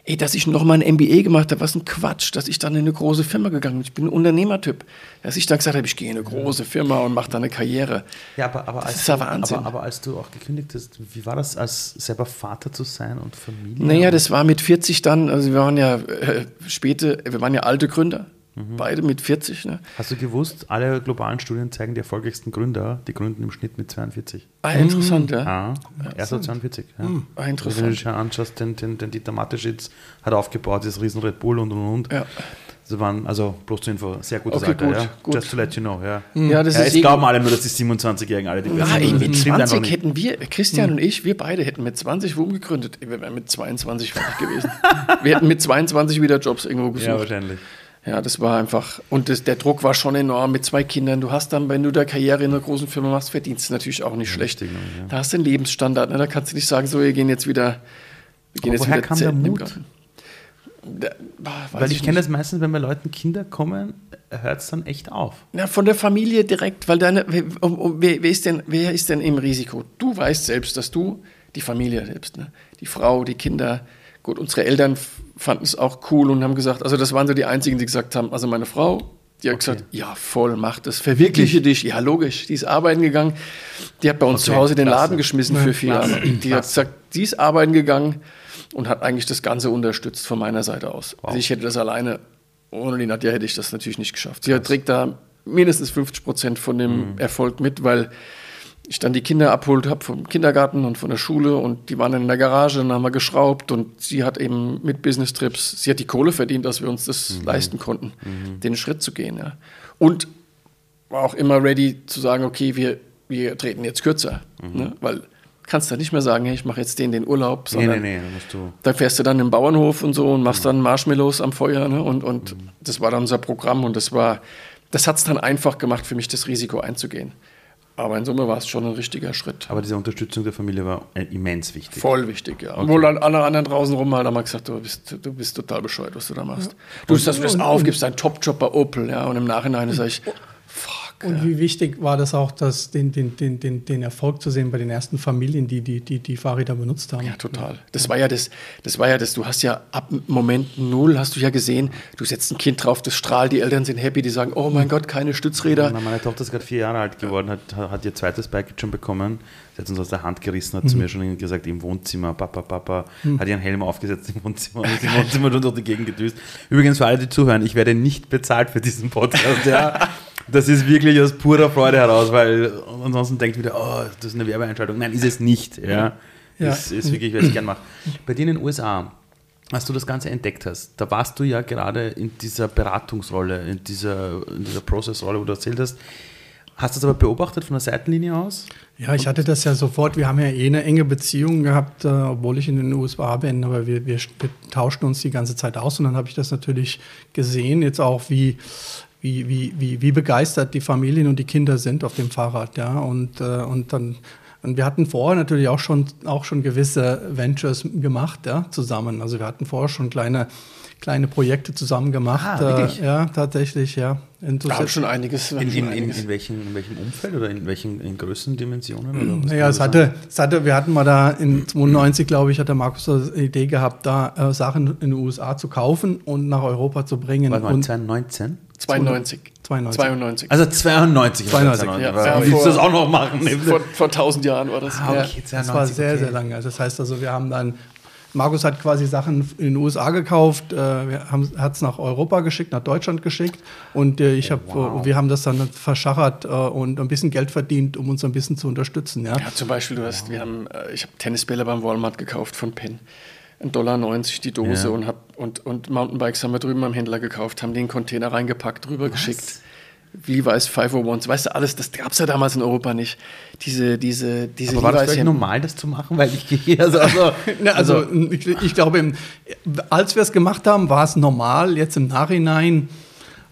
ey, dass ich noch mal ein MBA gemacht habe, was ein Quatsch, dass ich dann in eine große Firma gegangen bin. Ich bin ein Unternehmertyp. Dass ich dann gesagt habe, ich gehe in eine große Firma und mache da eine Karriere. Ja, aber, aber, als ist ja du, Wahnsinn. aber, aber als du auch gekündigt hast, wie war das, als selber Vater zu sein und Familie? Naja, das war mit 40 dann, also wir waren ja äh, späte, wir waren ja alte Gründer, beide mit 40. Ne? Hast du gewusst, alle globalen Studien zeigen, die erfolgreichsten Gründer, die gründen im Schnitt mit 42. Ah, interessant, ja. Ah, erst mit 42. Ja. Ah, Also wenn du interessant. dich anschaust, den, den, den Dieter Mateschitz hat aufgebaut, das riesen Red Bull und und und. Ja. Das waren, also bloß zur Info, sehr gutes Okay, Alter, gut, ja. gut. Just to let you know, ja. Ja, das ja, ist es glauben alle nur, dass die 27-Jährigen alle die besten Nein, sind. mit Das stimmt einfach 20 nicht. hätten wir, Christian und ich, wir beide hätten mit 20 Wum gegründet. Wir wären mit 22 fertig gewesen. wir hätten mit 22 wieder Jobs irgendwo gesucht. Ja, Ja, das war einfach, und das, der Druck war schon enorm mit zwei Kindern. Du hast dann, wenn du da Karriere in einer großen Firma machst, verdienst du natürlich auch nicht schlecht. ja. Da hast du einen Lebensstandard. Ne? Da kannst du nicht sagen, so, wir gehen jetzt wieder. Wir gehen Aber jetzt woher wieder kam der zelten im Mut? Da, Weil ich kenne nicht. das meistens, wenn bei Leuten Kinder kommen, hört es dann echt auf. Na, von der Familie direkt, weil deine, wer, wer, ist denn, wer ist denn im Risiko? Du weißt selbst, dass du die Familie selbst, ne? die Frau, die Kinder. Gut, unsere Eltern fanden es auch cool und haben gesagt, also das waren so die einzigen, die gesagt haben, also meine Frau, die hat Okay. gesagt, ja voll, mach das, verwirkliche dich. Ja, logisch, die ist arbeiten gegangen. Die hat bei uns Okay, zu Hause den klasse. Laden geschmissen für vier Jahre. Die hat gesagt, die ist arbeiten gegangen und hat eigentlich das Ganze unterstützt von meiner Seite aus. Also ich hätte das alleine, ohne die Nadja hätte ich das natürlich nicht geschafft. Sie trägt da mindestens 50 Prozent von dem Erfolg mit, weil ich dann die Kinder abholt habe vom Kindergarten und von der Schule und die waren dann in der Garage, dann haben wir geschraubt und sie hat eben mit Business Trips, sie hat die Kohle verdient, dass wir uns das leisten konnten, den Schritt zu gehen. Ja. Und war auch immer ready zu sagen, okay, wir, wir treten jetzt kürzer. Ne? Weil kannst da nicht mehr sagen, hey, ich mache jetzt den den Urlaub, Nee, sondern nee, nee, da musst du. da fährst du dann im Bauernhof und so und machst dann Marshmallows am Feuer. Ne? Und, und das war dann unser Programm und das war das hat es dann einfach gemacht für mich, das Risiko einzugehen. Aber in Summe war es schon ein richtiger Schritt. Aber diese Unterstützung der Familie war äh, immens wichtig. Voll wichtig, ja. Okay. Obwohl alle anderen draußen rum halt haben gesagt, du bist, du bist total bescheuert, was du da machst. Ja. Du, dass du das aufgibst, dein Top-Job bei Opel, ja. Und im Nachhinein sage ich, und wie wichtig war das auch, das, den, den, den, den, den Erfolg zu sehen bei den ersten Familien, die die, die, die Fahrräder benutzt haben? Ja, total. Das war ja das, das war ja das, du hast ja ab Moment null, hast du ja gesehen, du setzt ein Kind drauf, das strahlt, die Eltern sind happy, die sagen, oh mein Gott, keine Stützräder. Ja, meine Tochter ist gerade vier Jahre alt geworden, hat, hat ihr zweites Bike schon bekommen. Sie hat uns aus der Hand gerissen, hat mhm. zu mir schon gesagt, im Wohnzimmer, Papa, Papa, mhm. hat ihren Helm aufgesetzt im Wohnzimmer und ist im Wohnzimmer *laughs* durch die Gegend gedüst. Übrigens für alle, die zuhören, ich werde nicht bezahlt für diesen Podcast. Ja. *laughs* Das ist wirklich aus purer Freude heraus, weil ansonsten denkt wieder, oh, das ist eine Werbeeinschaltung. Nein, ist es nicht. Ja. ja. Ist, ist wirklich, was ich gerne mache. Bei dir in den USA, als du das Ganze entdeckt hast, da warst du ja gerade in dieser Beratungsrolle, in dieser, in dieser Process-Rolle, wo du erzählt hast. Hast du das aber beobachtet von der Seitenlinie aus? Ja, ich hatte das ja sofort. Wir haben ja eh eine enge Beziehung gehabt, äh, obwohl ich in den USA bin, aber wir, wir, wir tauschten uns die ganze Zeit aus und dann habe ich das natürlich gesehen, jetzt auch wie wie, wie, wie, wie begeistert die Familien und die Kinder sind auf dem Fahrrad. Ja? Und, äh, und dann und wir hatten vorher natürlich auch schon, auch schon gewisse Ventures gemacht ja, zusammen. Also wir hatten vorher schon kleine, kleine Projekte zusammen gemacht. Ah? Äh, ja, tatsächlich, ja. Haben schon einiges. In, in, in, in, welchem, in welchem Umfeld oder in welchen in Größendimensionen? naja, es hatte, es hatte, wir hatten mal da in 92, glaube ich, hat der Markus die Idee gehabt, da äh, Sachen in den USA zu kaufen und nach Europa zu bringen. War 1919? 92. 92. 92. Also 92. 92. Ja, ja, willst du das auch noch machen? Vor, vor 1000 Jahren war das. Ah, okay, ja, das war sehr, okay. sehr lange. Also das heißt also, wir haben dann Markus hat quasi Sachen in den USA gekauft, äh, hat es nach Europa geschickt, nach Deutschland geschickt und äh, ich oh, hab, wow. wir haben das dann verschachert äh, und ein bisschen Geld verdient, um uns ein bisschen zu unterstützen. Ja, ja zum Beispiel, du hast, wow. wir haben, äh, ich habe Tennisbälle beim Walmart gekauft von Penn. 1,90 Dollar die Dose ja. und, hab, und, und Mountainbikes haben wir drüben beim Händler gekauft, haben den Container reingepackt, rübergeschickt. Levi's 501s, weißt du, alles, das gab es ja damals in Europa nicht. Diese, diese, diese Aber war Levi's das vielleicht normal, das zu machen? Weil ich gehe also, *laughs* also, also, also ich, ich, glaube, als wir es gemacht haben, war es normal. Jetzt im Nachhinein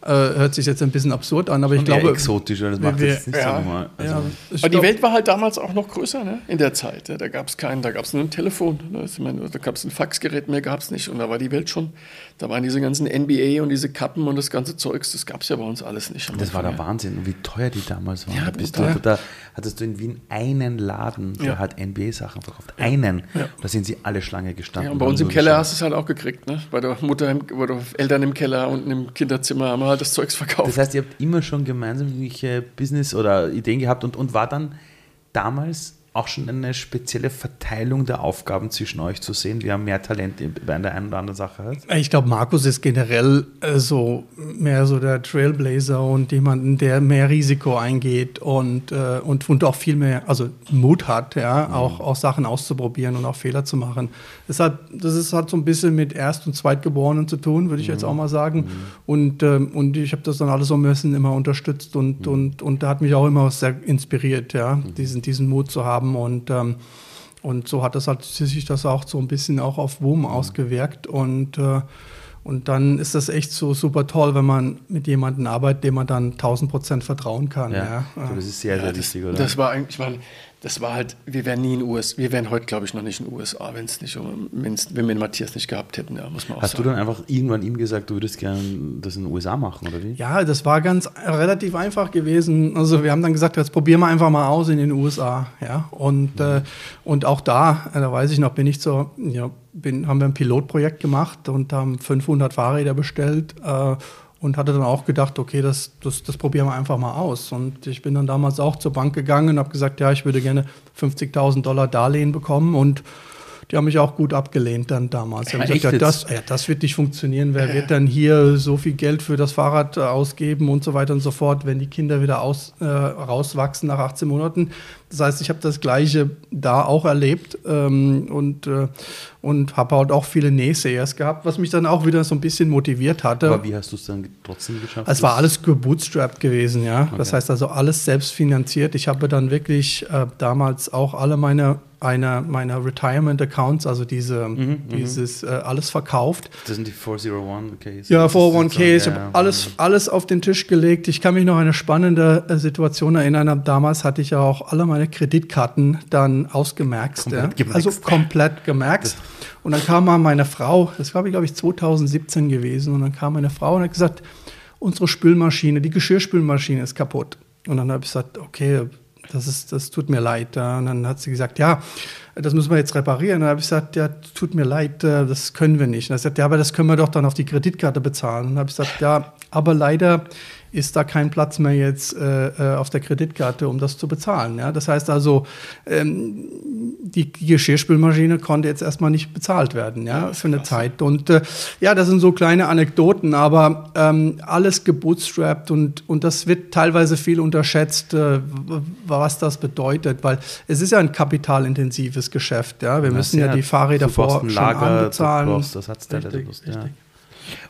äh, hört sich jetzt ein bisschen absurd an, aber ich glaube. exotisch, das macht wir, jetzt nicht ja, so normal. Also. Ja, aber die Welt war halt damals auch noch größer, ne? In der Zeit. Da gab es keinen, da gab es nur ein Telefon. Ne? Da gab es ein Faxgerät mehr, gab es nicht. Und da war die Welt schon, da waren diese ganzen NBA und diese Kappen und das ganze Zeugs, das gab es ja bei uns alles nicht. Das war der Wahnsinn, wie teuer die damals waren. Ja, da, bist du, da hattest du in Wien einen Laden, der ja. hat NBA-Sachen verkauft. Einen. Da sind sie alle Schlange gestanden. Ja, und bei uns im Keller hast du es halt auch gekriegt, ne? Bei der Mutter, bei der Eltern im Keller und im Kinderzimmer haben wir halt halt das Zeugs verkauft. Das heißt, ihr habt immer schon gemeinsam irgendwelche Business oder Ideen gehabt und, und war dann damals auch schon eine spezielle Verteilung der Aufgaben zwischen euch zu sehen, wer mehr Talent bei der einen oder anderen Sache hat? Ich glaube, Markus ist generell äh, so mehr so der Trailblazer und jemanden, der mehr Risiko eingeht und, äh, und, und auch viel mehr, also Mut hat, ja, mhm. auch, auch Sachen auszuprobieren und auch Fehler zu machen. Deshalb, das ist, hat so ein bisschen mit Erst- und Zweitgeborenen zu tun, würde ich mhm. jetzt auch mal sagen. Mhm. Und, ähm, und ich habe das dann alles so ein bisschen immer unterstützt und, mhm. und, und da hat mich auch immer sehr inspiriert, ja, mhm. diesen, diesen Mut zu haben haben. Und, ähm, und so hat das halt sich das auch so ein bisschen auch auf Boom mhm. ausgewirkt. Und, äh, und dann ist das echt so super toll, wenn man mit jemandem arbeitet, dem man dann 1000 Prozent vertrauen kann. Ja, ja. das ist sehr, sehr ja, wichtig, oder? Das war eigentlich, ich meine, das war halt, wir wären nie in den USA, wir wären heute, glaube ich, noch nicht in den USA, wenn es nicht, wenn's, wenn wir den Matthias nicht gehabt hätten, ja, muss man auch Hast sagen. du dann einfach irgendwann ihm gesagt, du würdest gerne das in den USA machen, oder wie? Ja, das war ganz relativ einfach gewesen. Also wir haben dann gesagt, jetzt probieren wir einfach mal aus in den USA, ja. Und, mhm. äh, und auch da, äh, da weiß ich noch, bin ich so, ja, bin, haben wir ein Pilotprojekt gemacht und haben 500 Fahrräder bestellt. Äh, und hatte dann auch gedacht, okay, das, das, das probieren wir einfach mal aus. Und ich bin dann damals auch zur Bank gegangen und habe gesagt, ja, ich würde gerne 50.000 Dollar Darlehen bekommen und die haben mich auch gut abgelehnt dann damals. Ja, gesagt, ja, das, ja, das wird nicht funktionieren. Wer wird dann hier so viel Geld für das Fahrrad äh, ausgeben und so weiter und so fort, wenn die Kinder wieder aus, äh, rauswachsen nach 18 Monaten? Das heißt, ich habe das Gleiche da auch erlebt ähm, und, äh, und habe halt auch viele Nähsayers gehabt, was mich dann auch wieder so ein bisschen motiviert hatte. Aber wie hast du es dann trotzdem geschafft? Es war alles gebootstrapped gewesen, ja. Okay. Das heißt also alles selbst finanziert. Ich habe dann wirklich äh, damals auch alle meine einer meiner Retirement Accounts, also diese, Mhm, dieses äh, alles verkauft. Das sind die 401, okay. Ja, Das ist 401k, ich so, habe ja, alles, alles auf den Tisch gelegt. Ich kann mich noch an eine spannende äh, Situation erinnern. Damals hatte ich ja auch alle meine Kreditkarten dann ausgemerkt. Komplett ja. Also komplett gemerkt. Und dann kam mal meine Frau, das war, glaube ich, 2017 gewesen, und dann kam meine Frau und hat gesagt, unsere Spülmaschine, die Geschirrspülmaschine ist kaputt. Und dann habe ich gesagt, okay, das, ist, das tut mir leid. Und dann hat sie gesagt, ja, das müssen wir jetzt reparieren. Dann habe ich gesagt, ja, tut mir leid, äh, das können wir nicht. Und dann hat sie gesagt, ja, aber das können wir doch dann auf die Kreditkarte bezahlen. Und dann habe ich gesagt, ja, aber leider ist da kein Platz mehr jetzt äh, äh, auf der Kreditkarte, um das zu bezahlen. Ja? Das heißt also, ähm, die, Geschirrspülmaschine konnte jetzt erstmal nicht bezahlt werden, ja, für eine Zeit. Und äh, ja, das sind so kleine Anekdoten, aber ähm, alles gebootstrapped und, und das wird teilweise viel unterschätzt, äh, was das bedeutet, weil es ist ja ein kapitalintensives Geschäft, ja. Wir Ja, müssen ja die Fahrräder vor schon Lager, anbezahlen. du brauchst Ersatzteile, du Richtig, brauchst, ja. richtig.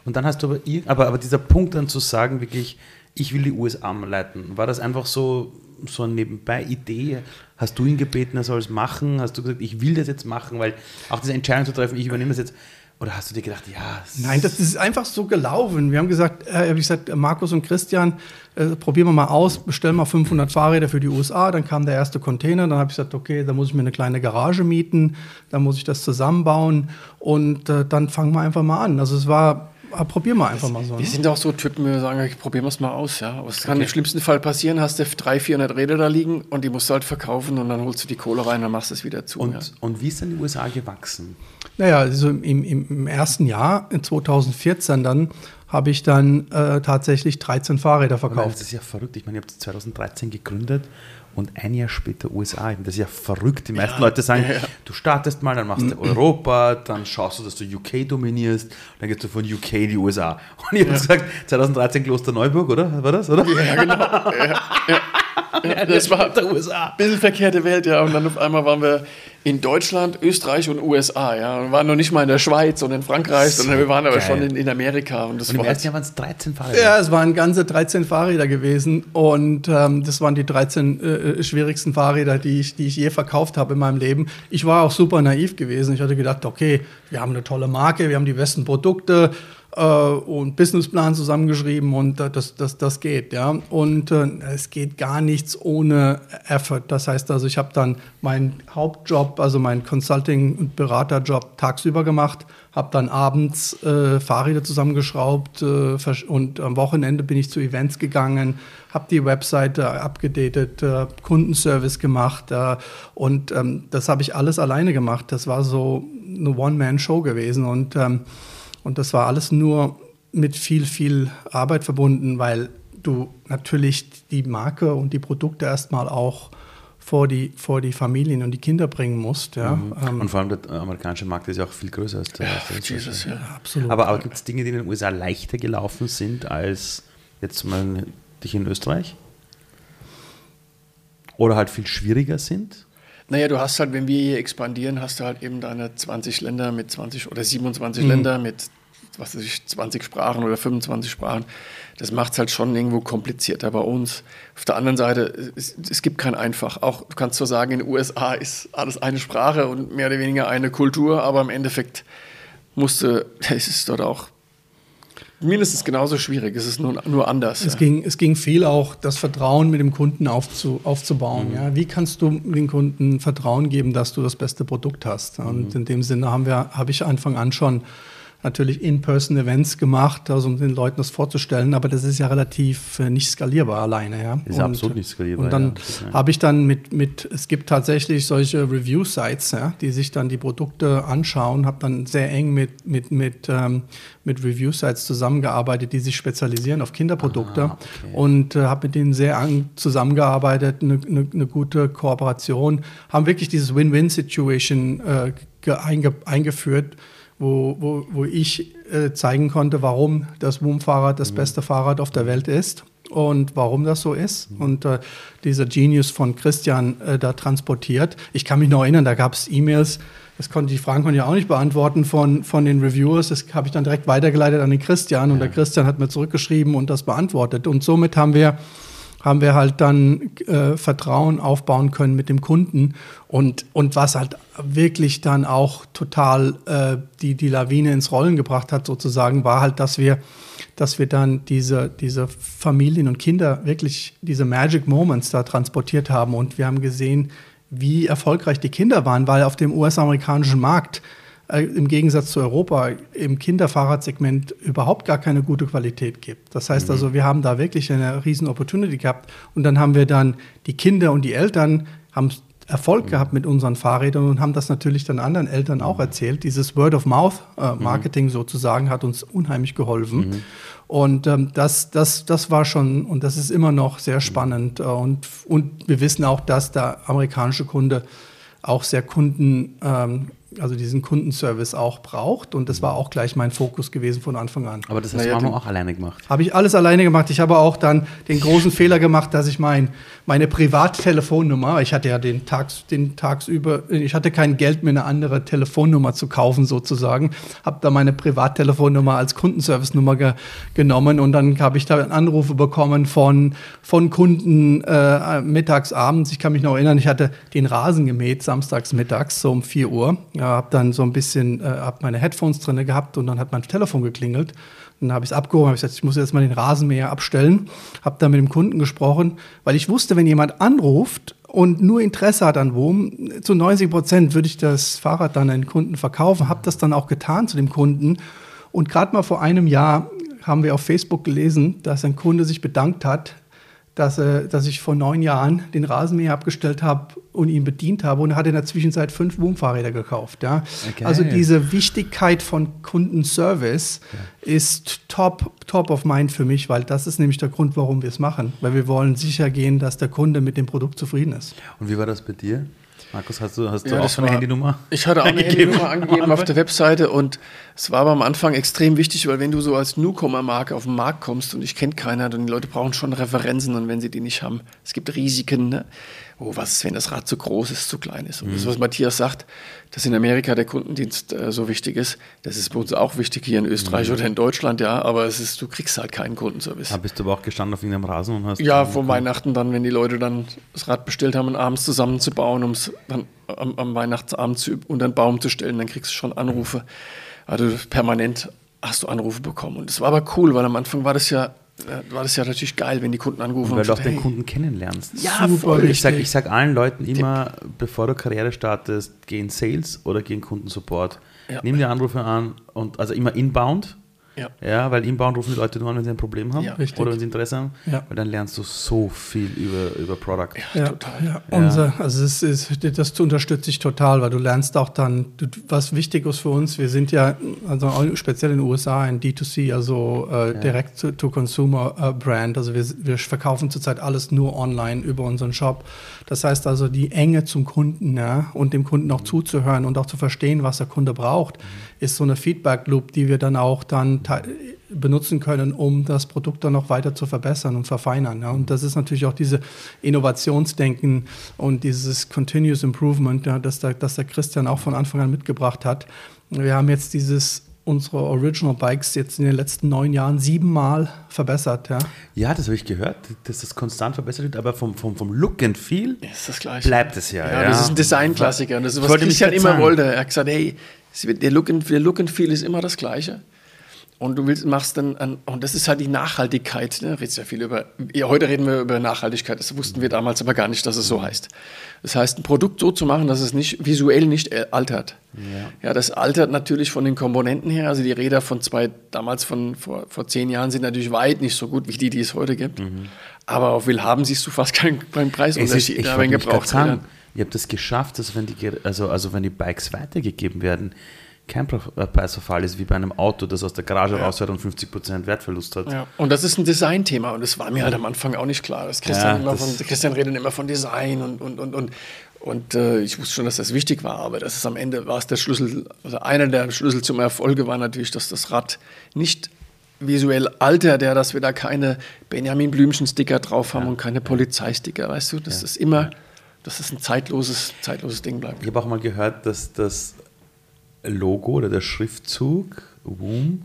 Und dann hast du aber, aber, aber dieser Punkt dann zu sagen, wirklich, ich will die USA leiten, war das einfach so, so eine Nebenbei-Idee? Hast du ihn gebeten, er soll es machen? Hast du gesagt, ich will das jetzt machen, weil auch diese Entscheidung zu treffen, ich übernehme das jetzt, oder hast du dir gedacht, ja, es- Nein, das ist einfach so gelaufen. Wir haben gesagt, äh, hab ich gesagt, Markus und Christian, äh, probieren wir mal aus, bestellen mal 500 Fahrräder für die USA. Dann kam der erste Container. Dann habe ich gesagt, okay, da muss ich mir eine kleine Garage mieten, dann muss ich das zusammenbauen und äh, dann fangen wir einfach mal an. Also es war, äh, probieren wir einfach mal so. Wir ne? sind auch so Typen, wir sagen, ich probieren wir es mal aus. Ja. Es kann im schlimmsten Fall passieren, hast du 300, 400 Räder da liegen und die musst du halt verkaufen und dann holst du die Kohle rein und machst es wieder zu. und, ja. und wie ist dann die USA gewachsen? Naja, also im, im, ersten Jahr, in 2014 dann, habe ich dann äh, tatsächlich 13 Fahrräder verkauft. das ist ja verrückt. Ich meine, ihr habt 2013 gegründet und ein Jahr später USA. Ich Das ist ja verrückt. Die meisten Leute sagen, du startest mal, dann machst du Europa, dann schaust du, dass du UK dominierst, dann gehst du von UK in die USA. Und ich habe gesagt, 2013 Klosterneuburg, oder? War das, oder? Ja, genau. *laughs* *laughs* ja, das war der USA. ein bisschen verkehrte Welt, ja. Und dann auf einmal waren wir in Deutschland, Österreich und USA, ja. Und wir waren noch nicht mal in der Schweiz und in Frankreich, sondern wir waren aber geil. schon in, in Amerika. Und das Und im war ersten Jahr waren es 13 Fahrräder. Ja, es waren ganze 13 Fahrräder gewesen und ähm, das waren die 13 äh, schwierigsten Fahrräder, die ich, die ich je verkauft habe in meinem Leben. Ich war auch super naiv gewesen. Ich hatte gedacht, okay, wir haben eine tolle Marke, wir haben die besten Produkte äh, und Businessplan zusammengeschrieben und äh, das, das, das geht, ja. Und äh, es geht gar nichts ohne Effort. Das heißt also, ich habe dann meinen Hauptjob, also meinen Consulting- und Beraterjob tagsüber gemacht, habe dann abends äh, Fahrräder zusammengeschraubt äh, und am Wochenende bin ich zu Events gegangen, habe die Webseite abgedatet, äh, Kundenservice gemacht äh, und ähm, das habe ich alles alleine gemacht. Das war so eine One-Man-Show gewesen und, ähm, und das war alles nur mit viel, viel Arbeit verbunden, weil du natürlich die Marke und die Produkte erstmal auch vor die, vor die Familien und die Kinder bringen musst. Ja, ähm, Und vor allem der amerikanische Markt ist ja auch viel größer als der, der Jesus, ja. absolut. Aber, aber gibt es Dinge, die in den USA leichter gelaufen sind als jetzt mal dich in Österreich? Oder halt viel schwieriger sind? Naja, du hast halt, wenn wir hier expandieren, hast du halt eben deine 20 Länder mit 20 oder 27 Länder mit was weiß ich, 20 Sprachen oder 25 Sprachen. Das macht es halt schon irgendwo komplizierter bei uns. Auf der anderen Seite, es, es gibt kein Einfach. Auch du kannst zwar sagen, in den USA ist alles eine Sprache und mehr oder weniger eine Kultur, aber im Endeffekt musste, *laughs* es ist dort auch mindestens genauso schwierig. Es ist nur, nur anders. Es, ja. ging, es ging viel auch, das Vertrauen mit dem Kunden aufzu, Mhm. aufzubauen. Ja? Wie kannst du den Kunden Vertrauen geben, dass du das beste Produkt hast? Und Mhm. in dem Sinne haben wir, habe ich Anfang an schon natürlich In-Person-Events gemacht, also um den Leuten das vorzustellen, aber das ist ja relativ äh, nicht skalierbar alleine. Ja? Ist absolut nicht skalierbar, Und dann ja, habe ich dann mit, mit, es gibt tatsächlich solche Review-Sites, ja, die sich dann die Produkte anschauen, habe dann sehr eng mit, mit, mit, ähm, mit Review-Sites zusammengearbeitet, die sich spezialisieren auf Kinderprodukte Ah, okay. und äh, habe mit denen sehr eng zusammengearbeitet, eine, eine, eine gute Kooperation, haben wirklich dieses Win-Win-Situation äh, ge- einge, eingeführt, wo, wo, wo ich äh, zeigen konnte, warum das Boom-Fahrrad das beste Fahrrad auf der Welt ist und warum das so ist. Und äh, dieser Genius von Christian äh, da transportiert. Ich kann mich noch erinnern, da gab es E-Mails, das konnte die Fragen konnte ich auch nicht beantworten von, von den Reviewers. Das habe ich dann direkt weitergeleitet an den Christian und der Christian hat mir zurückgeschrieben und das beantwortet. Und somit haben wir haben wir halt dann äh, Vertrauen aufbauen können mit dem Kunden. Und, und was halt wirklich dann auch total äh, die, die Lawine ins Rollen gebracht hat, sozusagen, war halt, dass wir, dass wir dann diese, diese Familien und Kinder wirklich diese Magic Moments da transportiert haben. Und wir haben gesehen, wie erfolgreich die Kinder waren, weil auf dem US-amerikanischen Markt äh, im Gegensatz zu Europa im Kinderfahrradsegment überhaupt gar keine gute Qualität gibt. Das heißt mhm. also, wir haben da wirklich eine riesen Opportunity gehabt und dann haben wir dann die Kinder und die Eltern haben Erfolg mhm. gehabt mit unseren Fahrrädern und haben das natürlich dann anderen Eltern auch mhm. erzählt. Dieses Word-of-Mouth-Marketing äh, mhm. sozusagen hat uns unheimlich geholfen. Mhm. Und ähm, das, das, das war schon, und das ist immer noch sehr spannend. Äh, und, und wir wissen auch, dass der amerikanische Kunde auch sehr Kunden, ähm, also diesen Kundenservice auch braucht. Und das war auch gleich mein Fokus gewesen von Anfang an. Aber das hast naja, du auch alleine gemacht. Habe ich alles alleine gemacht. Ich habe auch dann den großen Fehler gemacht, dass ich mein, meine Privattelefonnummer, ich hatte ja den, Tags, den tagsüber, ich hatte kein Geld mir eine andere Telefonnummer zu kaufen sozusagen, habe da meine Privattelefonnummer als Kundenservice-Nummer ge genommen und dann habe ich da Anrufe bekommen von, von Kunden äh, mittags, abends. Ich kann mich noch erinnern, ich hatte den Rasen gemäht, samstags mittags, so um 4 Uhr ja, habe dann so ein bisschen, äh, habe meine Headphones drin gehabt und dann hat mein Telefon geklingelt. Dann habe ich es abgehoben, habe gesagt, ich muss jetzt mal den Rasenmäher abstellen. Habe dann mit dem Kunden gesprochen, weil ich wusste, wenn jemand anruft und nur Interesse hat an Wurm, zu 90 Prozent würde ich das Fahrrad dann an den Kunden verkaufen. Habe das dann auch getan zu dem Kunden. Und gerade mal vor einem Jahr haben wir auf Facebook gelesen, dass ein Kunde sich bedankt hat, dass, äh, dass ich vor neun Jahren den Rasenmäher abgestellt habe und ihn bedient habe und er hat in der Zwischenzeit fünf Boomfahrräder gekauft. Ja. Okay. Also diese Wichtigkeit von Kundenservice ja. ist top, top of mind für mich, weil das ist nämlich der Grund, warum wir es machen. Weil wir wollen sicher gehen, dass der Kunde mit dem Produkt zufrieden ist. Und wie war das bei dir? Markus, hast du, hast du ja, auch eine Handynummer? Ich hatte auch eine Handynummer angegeben auf *laughs* der Webseite und es war aber am Anfang extrem wichtig, weil wenn du so als Newcomer-Marke auf den Markt kommst und ich kenne keiner, dann die Leute brauchen schon Referenzen und wenn sie die nicht haben, es gibt Risiken. Ne? Oh, was ist, wenn das Rad zu groß ist, zu klein ist. Und das, mhm. was Matthias sagt, dass in Amerika der Kundendienst äh, so wichtig ist, das ist bei uns auch wichtig hier in Österreich mhm. oder in Deutschland, ja, aber es ist, du kriegst halt keinen Kundenservice. Da bist du aber auch gestanden auf irgendeinem Rasen und hast. Ja, vor Weihnachten dann, wenn die Leute dann das Rad bestellt haben, abends zusammenzubauen, um es dann am, am Weihnachtsabend zu, unter den Baum zu stellen, dann kriegst du schon Anrufe. Also permanent hast du Anrufe bekommen. Und das war aber cool, weil am Anfang war das ja war das ja natürlich geil, wenn die Kunden angerufen haben. Weil du auch den hey. Kunden kennenlernst. Ja, Super voll. Ich sage sag allen Leuten immer, bevor du Karriere startest, geh in Sales oder geh in Kundensupport. Ja. Nimm die Anrufe an und also immer inbound ja. ja, weil inbound rufen die Leute nur an, wenn sie ein Problem haben ja, oder wenn sie Interesse haben, ja. weil dann lernst du so viel über, über Product. Ja, total. Ja, unser, also es ist, das unterstütze ich total, weil du lernst auch dann, was wichtig ist für uns, wir sind ja, also speziell in den USA ein D2C, also äh, Direct-to-Consumer-Brand, also wir, wir verkaufen zurzeit alles nur online über unseren Shop. Das heißt also die Enge zum Kunden ja, und dem Kunden auch mhm. zuzuhören und auch zu verstehen, was der Kunde braucht, mhm. ist so eine Feedback-Loop, die wir dann auch dann benutzen können, um das Produkt dann noch weiter zu verbessern und verfeinern. Ja. Und das ist natürlich auch diese Innovationsdenken und dieses Continuous Improvement, ja, das, der, das der Christian auch von Anfang an mitgebracht hat. Wir haben jetzt dieses unsere Original Bikes jetzt in den letzten neun Jahren siebenmal verbessert. Ja, ja das habe ich gehört, dass das konstant verbessert wird, aber vom, vom, vom Look and Feel ist das bleibt es ja. Ja, ja. das ist ein Designklassiker. Das ist, was Christian immer wollte. Er hat gesagt, hey, der Look, and, der Look and Feel ist immer das gleiche. Und du willst, machst dann, an, und das ist halt die Nachhaltigkeit. Ne? Redest ja viel über. Heute reden wir über Nachhaltigkeit. Das wussten wir damals aber gar nicht, dass es so heißt. Das heißt, ein Produkt so zu machen, dass es nicht visuell nicht altert. Ja. ja, das altert natürlich von den Komponenten her. Also die Räder von zwei, damals von vor, vor zehn Jahren sind natürlich weit nicht so gut wie die, die es heute gibt. Mhm. Aber auf Willhaben siehst du fast keinen, keinen Preisunterschied. Wenn gebraucht sagen, ihr habt es geschafft, dass wenn die, also, also wenn die Bikes weitergegeben werden, kein Preisverfall ist wie bei einem Auto, das aus der Garage ja. rausfährt und 50% Wertverlust hat. Ja. Und das ist ein Designthema und das war mir halt am Anfang auch nicht klar. Das Christian, ja, das von, Christian redet immer von Design und, und, und, und, und äh, ich wusste schon, dass das wichtig war, aber das ist am Ende war es der Schlüssel, also einer der Schlüssel zum Erfolge war natürlich, dass das Rad nicht visuell altert, ja, dass wir da keine Benjamin Blümchen-Sticker drauf haben und keine Polizeisticker, weißt du, das ist immer, dass es ein zeitloses, zeitloses Ding bleibt. Ich habe auch mal gehört, dass das Logo oder der Schriftzug WOOM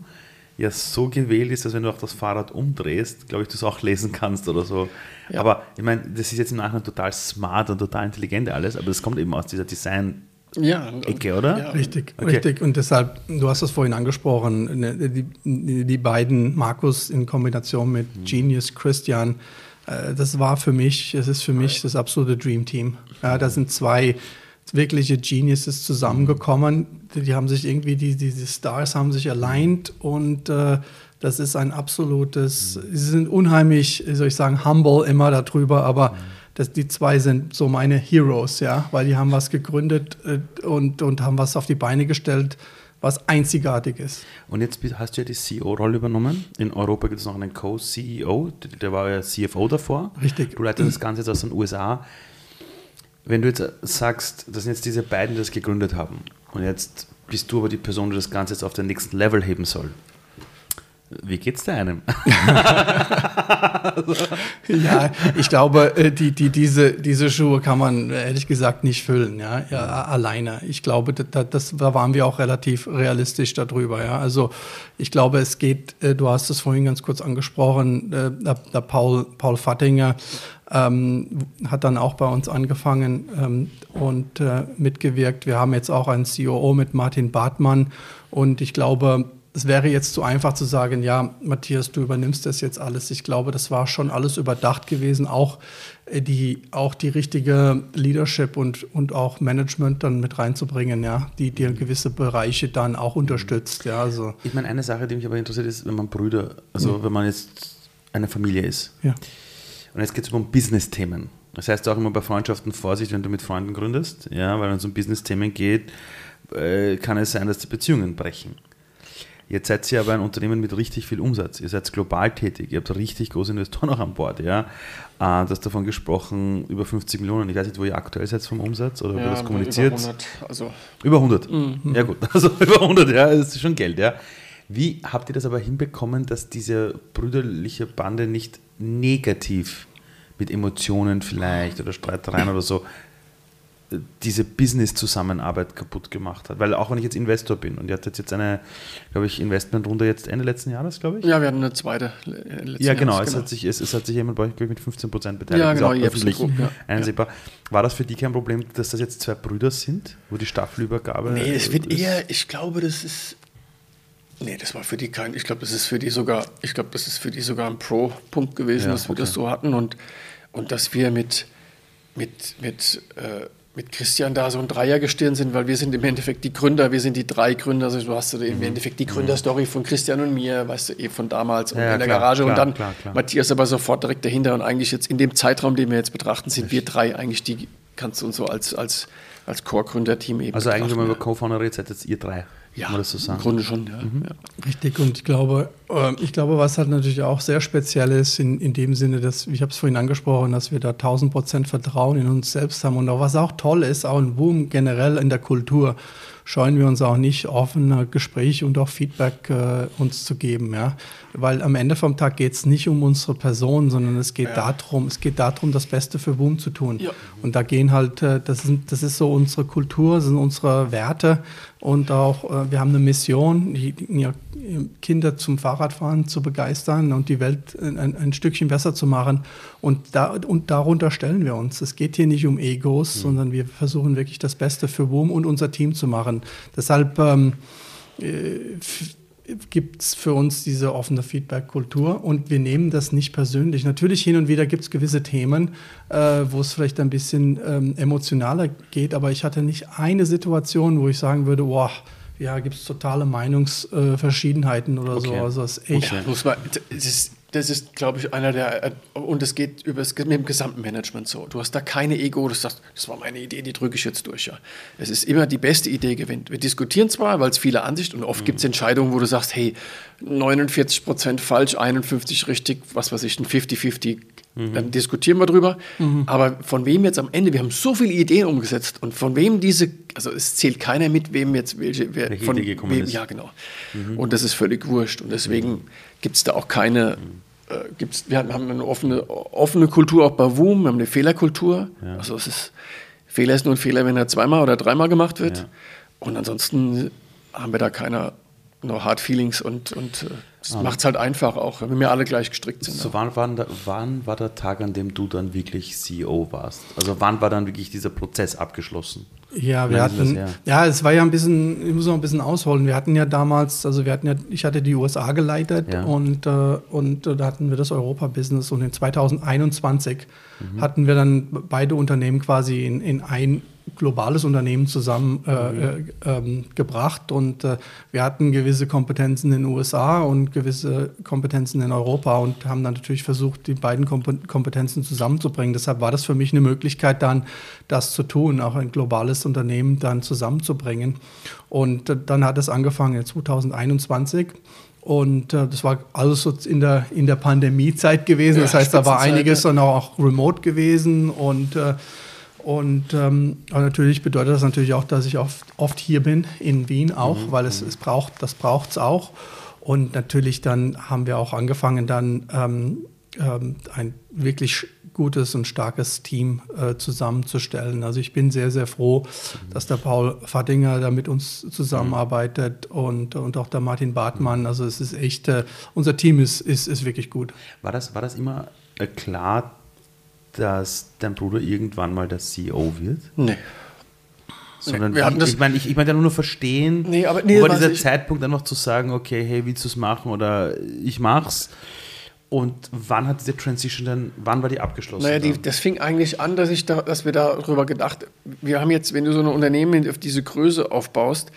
ja so gewählt ist, dass wenn du auch das Fahrrad umdrehst, glaube ich, du es auch lesen kannst oder so. Ja. Aber ich meine, das ist jetzt im Nachhinein total smart und total intelligent alles, aber das kommt eben aus dieser Design- ja, Ecke, oder? Ja. Richtig, okay. richtig. Und deshalb, du hast das vorhin angesprochen, ne, die, die beiden, Markus in Kombination mit mhm. Genius Christian, äh, das war für mich, es ist für mich das absolute Dream Team. Ja, da sind zwei wirkliche Geniuses zusammengekommen. Die haben sich irgendwie, die, diese Stars haben sich aligned und äh, das ist ein absolutes, sie sind unheimlich, soll ich sagen, humble immer darüber, aber das, die zwei sind so meine Heroes, ja, weil die haben was gegründet äh, und, und haben was auf die Beine gestellt, was einzigartig ist. Und jetzt hast du ja die CEO-Rolle übernommen. In Europa gibt es noch einen Co-CEO, der war ja CFO davor. Richtig. Du leitest das Ganze jetzt aus den USA. Wenn du jetzt sagst, das sind jetzt diese beiden, die das gegründet haben, und jetzt bist du aber die Person, die das Ganze jetzt auf den nächsten Level heben soll. Wie geht's da einem? *laughs* ja, ich glaube, äh, die, die, diese, diese Schuhe kann man ehrlich gesagt nicht füllen, ja, ja alleine. Ich glaube, da, das, da waren wir auch relativ realistisch darüber, ja. Also ich glaube, es geht, äh, du hast es vorhin ganz kurz angesprochen, äh, der Paul, Paul Fattinger ähm, hat dann auch bei uns angefangen ähm, und äh, mitgewirkt. Wir haben jetzt auch einen COO mit Martin Bartmann und ich glaube, es wäre jetzt zu einfach zu sagen, ja, Matthias, du übernimmst das jetzt alles. Ich glaube, das war schon alles überdacht gewesen, auch äh, die, auch die richtige Leadership und, und auch Management dann mit reinzubringen, ja, die dir gewisse Bereiche dann auch unterstützt. Ja, also. Ich meine, eine Sache, die mich aber interessiert, ist, wenn man Brüder, also mhm. wenn man jetzt eine Familie ist. Ja. Und jetzt geht es um Business-Themen. Das heißt auch immer bei Freundschaften Vorsicht, wenn du mit Freunden gründest, ja, weil wenn es um Business-Themen geht, äh, kann es sein, dass die Beziehungen brechen. Jetzt seid ihr aber ein Unternehmen mit richtig viel Umsatz. Ihr seid global tätig. Ihr habt richtig große Investoren noch an Bord. Ja? Äh, du hast davon gesprochen, über 50 Millionen. Ich weiß nicht, wo ihr aktuell seid vom Umsatz oder ja, wie das kommuniziert. Über 100. Also. Über 100. Mhm. Ja, gut. *laughs* Also über 100, ja, das ist schon Geld. Ja. Wie habt ihr das aber hinbekommen, dass diese brüderliche Bande nicht negativ mit Emotionen vielleicht oder Streitereien oder so diese Business-Zusammenarbeit kaputt gemacht hat. Weil auch wenn ich jetzt Investor bin und ihr hattet jetzt eine, glaube ich, Investmentrunde jetzt Ende letzten Jahres, glaube ich. Ja, wir hatten eine zweite. Ja, genau. Jahres, es, genau. Hat sich, es, es, hat sich jemand bei euch mit 15 Prozent beteiligt. Ja, genau. Ist auch öffentlich Group, ja. einsehbar. War das für die kein Problem, dass das jetzt zwei Brüder sind, wo die Staffelübergabe. Nee, es wird eher, ich glaube, das ist. Nee, das war für die kein, ich glaube, das ist für die sogar, ich glaube, das ist für die sogar ein Pro-Punkt gewesen, ja, dass wir okay. das so hatten und, und dass wir mit, mit, mit äh, mit Christian da so ein Dreiergestirn sind, weil wir sind im Endeffekt die Gründer, wir sind die drei Gründer. Also du hast im mhm. Endeffekt die Gründerstory von Christian und mir, weißt du, eh von damals und ja, in der klar, Garage klar, und dann klar, Matthias aber sofort direkt dahinter und eigentlich jetzt in dem Zeitraum, den wir jetzt betrachten, sind wir drei eigentlich die, kannst du uns so als, als, als Core-Gründerteam eben Also eigentlich, wenn man über Co-Founder redet, seid jetzt ihr drei. Ja, Kann man das so sagen? im Grunde schon, ja. Mhm. ja. Richtig, und ich glaube, äh, ich glaube, was halt natürlich auch sehr speziell ist, in, in dem Sinne, dass, ich habe es vorhin angesprochen, dass wir da 1000 Prozent Vertrauen in uns selbst haben und auch was auch toll ist, auch ein Boom generell in der Kultur scheuen wir uns auch nicht, offene Gespräche und auch Feedback äh, uns zu geben. Ja? Weil am Ende vom Tag geht es nicht um unsere Person, sondern es geht ja. darum, es geht darum, das Beste für Boom zu tun. Ja. Und da gehen halt, äh, das, sind, das ist so unsere Kultur, das sind unsere Werte und auch, äh, wir haben eine Mission, die, Kinder zum Fahrradfahren zu begeistern und die Welt ein, ein, Stückchen besser zu machen. Und, da, und darunter stellen wir uns. Es geht hier nicht um Egos, mhm. sondern wir versuchen wirklich das Beste für WOM und unser Team zu machen. Deshalb ähm, äh, gibt es für uns diese offene Feedback-Kultur und wir nehmen das nicht persönlich. Natürlich hin und wieder gibt es gewisse Themen, äh, wo es vielleicht ein bisschen ähm, emotionaler geht, aber ich hatte nicht eine Situation, wo ich sagen würde, boah, ja, gibt es totale Meinungsverschiedenheiten äh, oder okay. so. Also das ist echt. Okay. Das ist glaube ich, einer der, und es geht über das, mit dem gesamten Management so. Du hast da keine Ego, du sagst, das war meine Idee, die drücke ich jetzt durch. Ja. Es ist immer die beste Idee gewinnt. Wir diskutieren zwar, weil es viele Ansichten und oft mhm. gibt es Entscheidungen, wo du sagst, hey, 49 Prozent falsch, 51 richtig, was weiß ich, ein 50-50. Mhm. Dann diskutieren wir drüber. Mhm. Aber von wem jetzt am Ende, wir haben so viele Ideen umgesetzt und von wem diese, also es zählt keiner mit, wem jetzt welche, wer, von wem, ja genau. Mhm. Und das ist völlig wurscht. Und deswegen mhm. gibt es da auch keine, mhm äh, gibt's, wir haben eine offene, offene Kultur auch bei WUM, wir haben eine Fehlerkultur. Ja. Also es ist, Fehler ist nur ein Fehler, wenn er zweimal oder dreimal gemacht wird. Ja. Und ansonsten haben wir da keine, no hard feelings und, und äh, das macht es halt einfach auch, wenn wir alle gleich gestrickt sind. So, wann, wann, wann war der Tag, an dem du dann wirklich CEO warst? Also wann war dann wirklich dieser Prozess abgeschlossen? Ja, wir hatten, ja, es war ja ein bisschen, ich muss noch ein bisschen ausholen. Wir hatten ja damals, also wir hatten ja, ich hatte die USA geleitet ja. und, äh, und äh, da hatten wir das Europa-Business und in 2021 mhm. hatten wir dann beide Unternehmen quasi in, in ein globales Unternehmen zusammengebracht äh, mhm. äh, und äh, wir hatten gewisse Kompetenzen in den USA und gewisse Kompetenzen in Europa und haben dann natürlich versucht, die beiden Kompetenzen zusammenzubringen. Deshalb war das für mich eine Möglichkeit, dann das zu tun, auch ein globales Unternehmen dann zusammenzubringen. Und äh, dann hat es angefangen in 2021. Und äh, das war alles so in der, in der Pandemiezeit gewesen. Das heißt, da war einiges dann auch remote gewesen und äh, und ähm, natürlich bedeutet das natürlich auch, dass ich oft, oft hier bin in Wien auch, mhm. weil es, es braucht, das braucht es auch. Und natürlich dann haben wir auch angefangen, dann ähm, ähm, ein wirklich gutes und starkes Team äh, zusammenzustellen. Also ich bin sehr, sehr froh, mhm. dass der Paul Faddinger da mit uns zusammenarbeitet mhm. und, und auch der Martin Bartmann. Also es ist echt, äh, unser Team ist, ist, ist wirklich gut. War das, war das immer äh, klar, dass dein Bruder irgendwann mal der CEO wird? Nee. Sondern nee, ich, ich meine, ich, ich mein ja nur verstehen, nee, aber nee, dieser ich, Zeitpunkt einfach zu sagen, okay, hey, willst du es machen oder ich mach's? Und wann hat diese Transition dann, wann war die abgeschlossen? Naja, die, das fing eigentlich an, dass, ich da, dass wir darüber gedacht wir haben jetzt, wenn du so ein Unternehmen auf diese Größe aufbaust,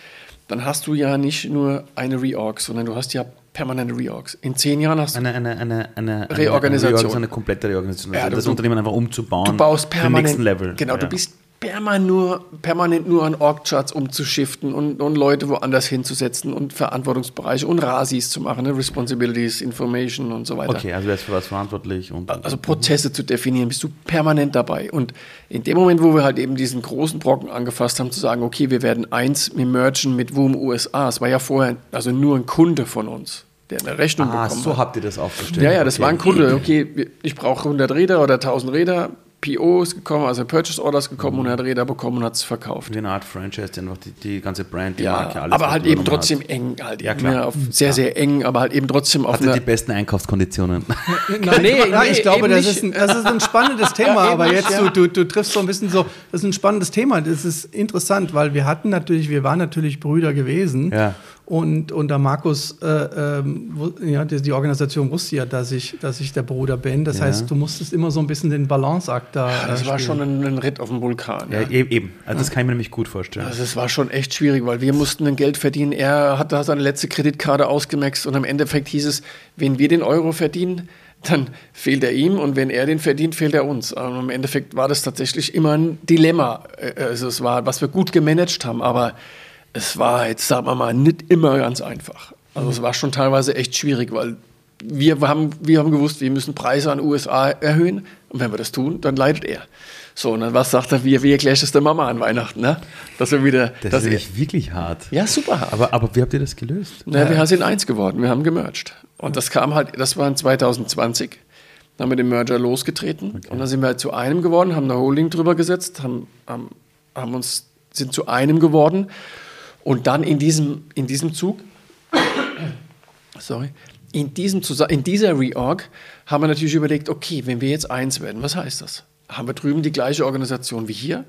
dann hast du ja nicht nur eine Reorg, sondern du hast ja permanente Reorgs. In zehn Jahren hast du eine, eine, eine, eine Reorganisation. Eine, eine komplette Reorganisation. Also ja, das du, Unternehmen einfach umzubauen. Du baust permanent. Level. Genau, ja. du bist permanent nur, permanent nur an Org-Charts umzuschiften und, und Leute woanders hinzusetzen und Verantwortungsbereiche und Rasis zu machen, ne? Responsibilities, Information und so weiter. Okay, also wer ist für was verantwortlich? Und, also Prozesse zu definieren, bist du permanent dabei. Und in dem Moment, wo wir halt eben diesen großen Brocken angefasst haben, zu sagen, okay, wir werden eins, wir mergen mit WUM USA, es war ja vorher also nur ein Kunde von uns der eine Rechnung ah, bekommen so hat. habt ihr das aufgestellt. Ja, ja, das okay. war ein Kunde. Okay, ich brauche 100 Räder oder 1000 Räder. PO ist gekommen, also Purchase Orders gekommen und hat Räder bekommen und hat es verkauft. Wie eine Art Franchise, die einfach die, die ganze Brand, die ja, Marke, alles. Aber halt eben trotzdem hat. eng, halt ja, klar. Auf sehr, sehr eng, aber halt eben trotzdem auf Hatte die besten Einkaufskonditionen. *laughs* Nein, nee, nee, ich glaube, das ist, ein, das ist ein spannendes *laughs* Thema, ja, aber jetzt, ja. du, du, du triffst so ein bisschen so, das ist ein spannendes Thema, das ist interessant, weil wir hatten natürlich, wir waren natürlich Brüder gewesen. Ja. Und, und der Markus, äh, ähm, ja, die, die, Organisation wusste ja, dass ich, dass ich der Bruder bin. Das ja. heißt, du musstest immer so ein bisschen den Balanceakt da. Ja, das äh, war schon ein, ein, Ritt auf dem Vulkan. Ja, ja. eben. Also das kann ich mir nämlich gut vorstellen. Also es war schon echt schwierig, weil wir mussten ein Geld verdienen. Er hat da seine letzte Kreditkarte ausgemaxt und im Endeffekt hieß es, wenn wir den Euro verdienen, dann fehlt er ihm und wenn er den verdient, fehlt er uns. Und im Endeffekt war das tatsächlich immer ein Dilemma. Äh, also es war, was wir gut gemanagt haben, aber es war jetzt, sagen wir mal, nicht immer ganz einfach. Also es war schon teilweise echt schwierig, weil wir haben, wir haben gewusst, wir müssen Preise an USA erhöhen und wenn wir das tun, dann leidet er. So, und dann was sagt er, wie, wie erklärst du es der Mama an Weihnachten, ne? Dass wir wieder. Das dass ist echt wirklich hart. Ja, super hart. Aber, aber wie habt ihr das gelöst? Na, wir sind eins geworden, wir haben gemerged. Und das kam halt, das war in 2020. Dann haben wir den Merger losgetreten okay. und dann sind wir halt zu einem geworden, haben eine Holding drüber gesetzt, haben, haben, haben uns, sind zu einem geworden und dann in diesem, in diesem Zug, sorry, in, diesem, in dieser Reorg haben wir natürlich überlegt, okay, wenn wir jetzt eins werden, was heißt das? Haben wir drüben die gleiche Organisation wie hier?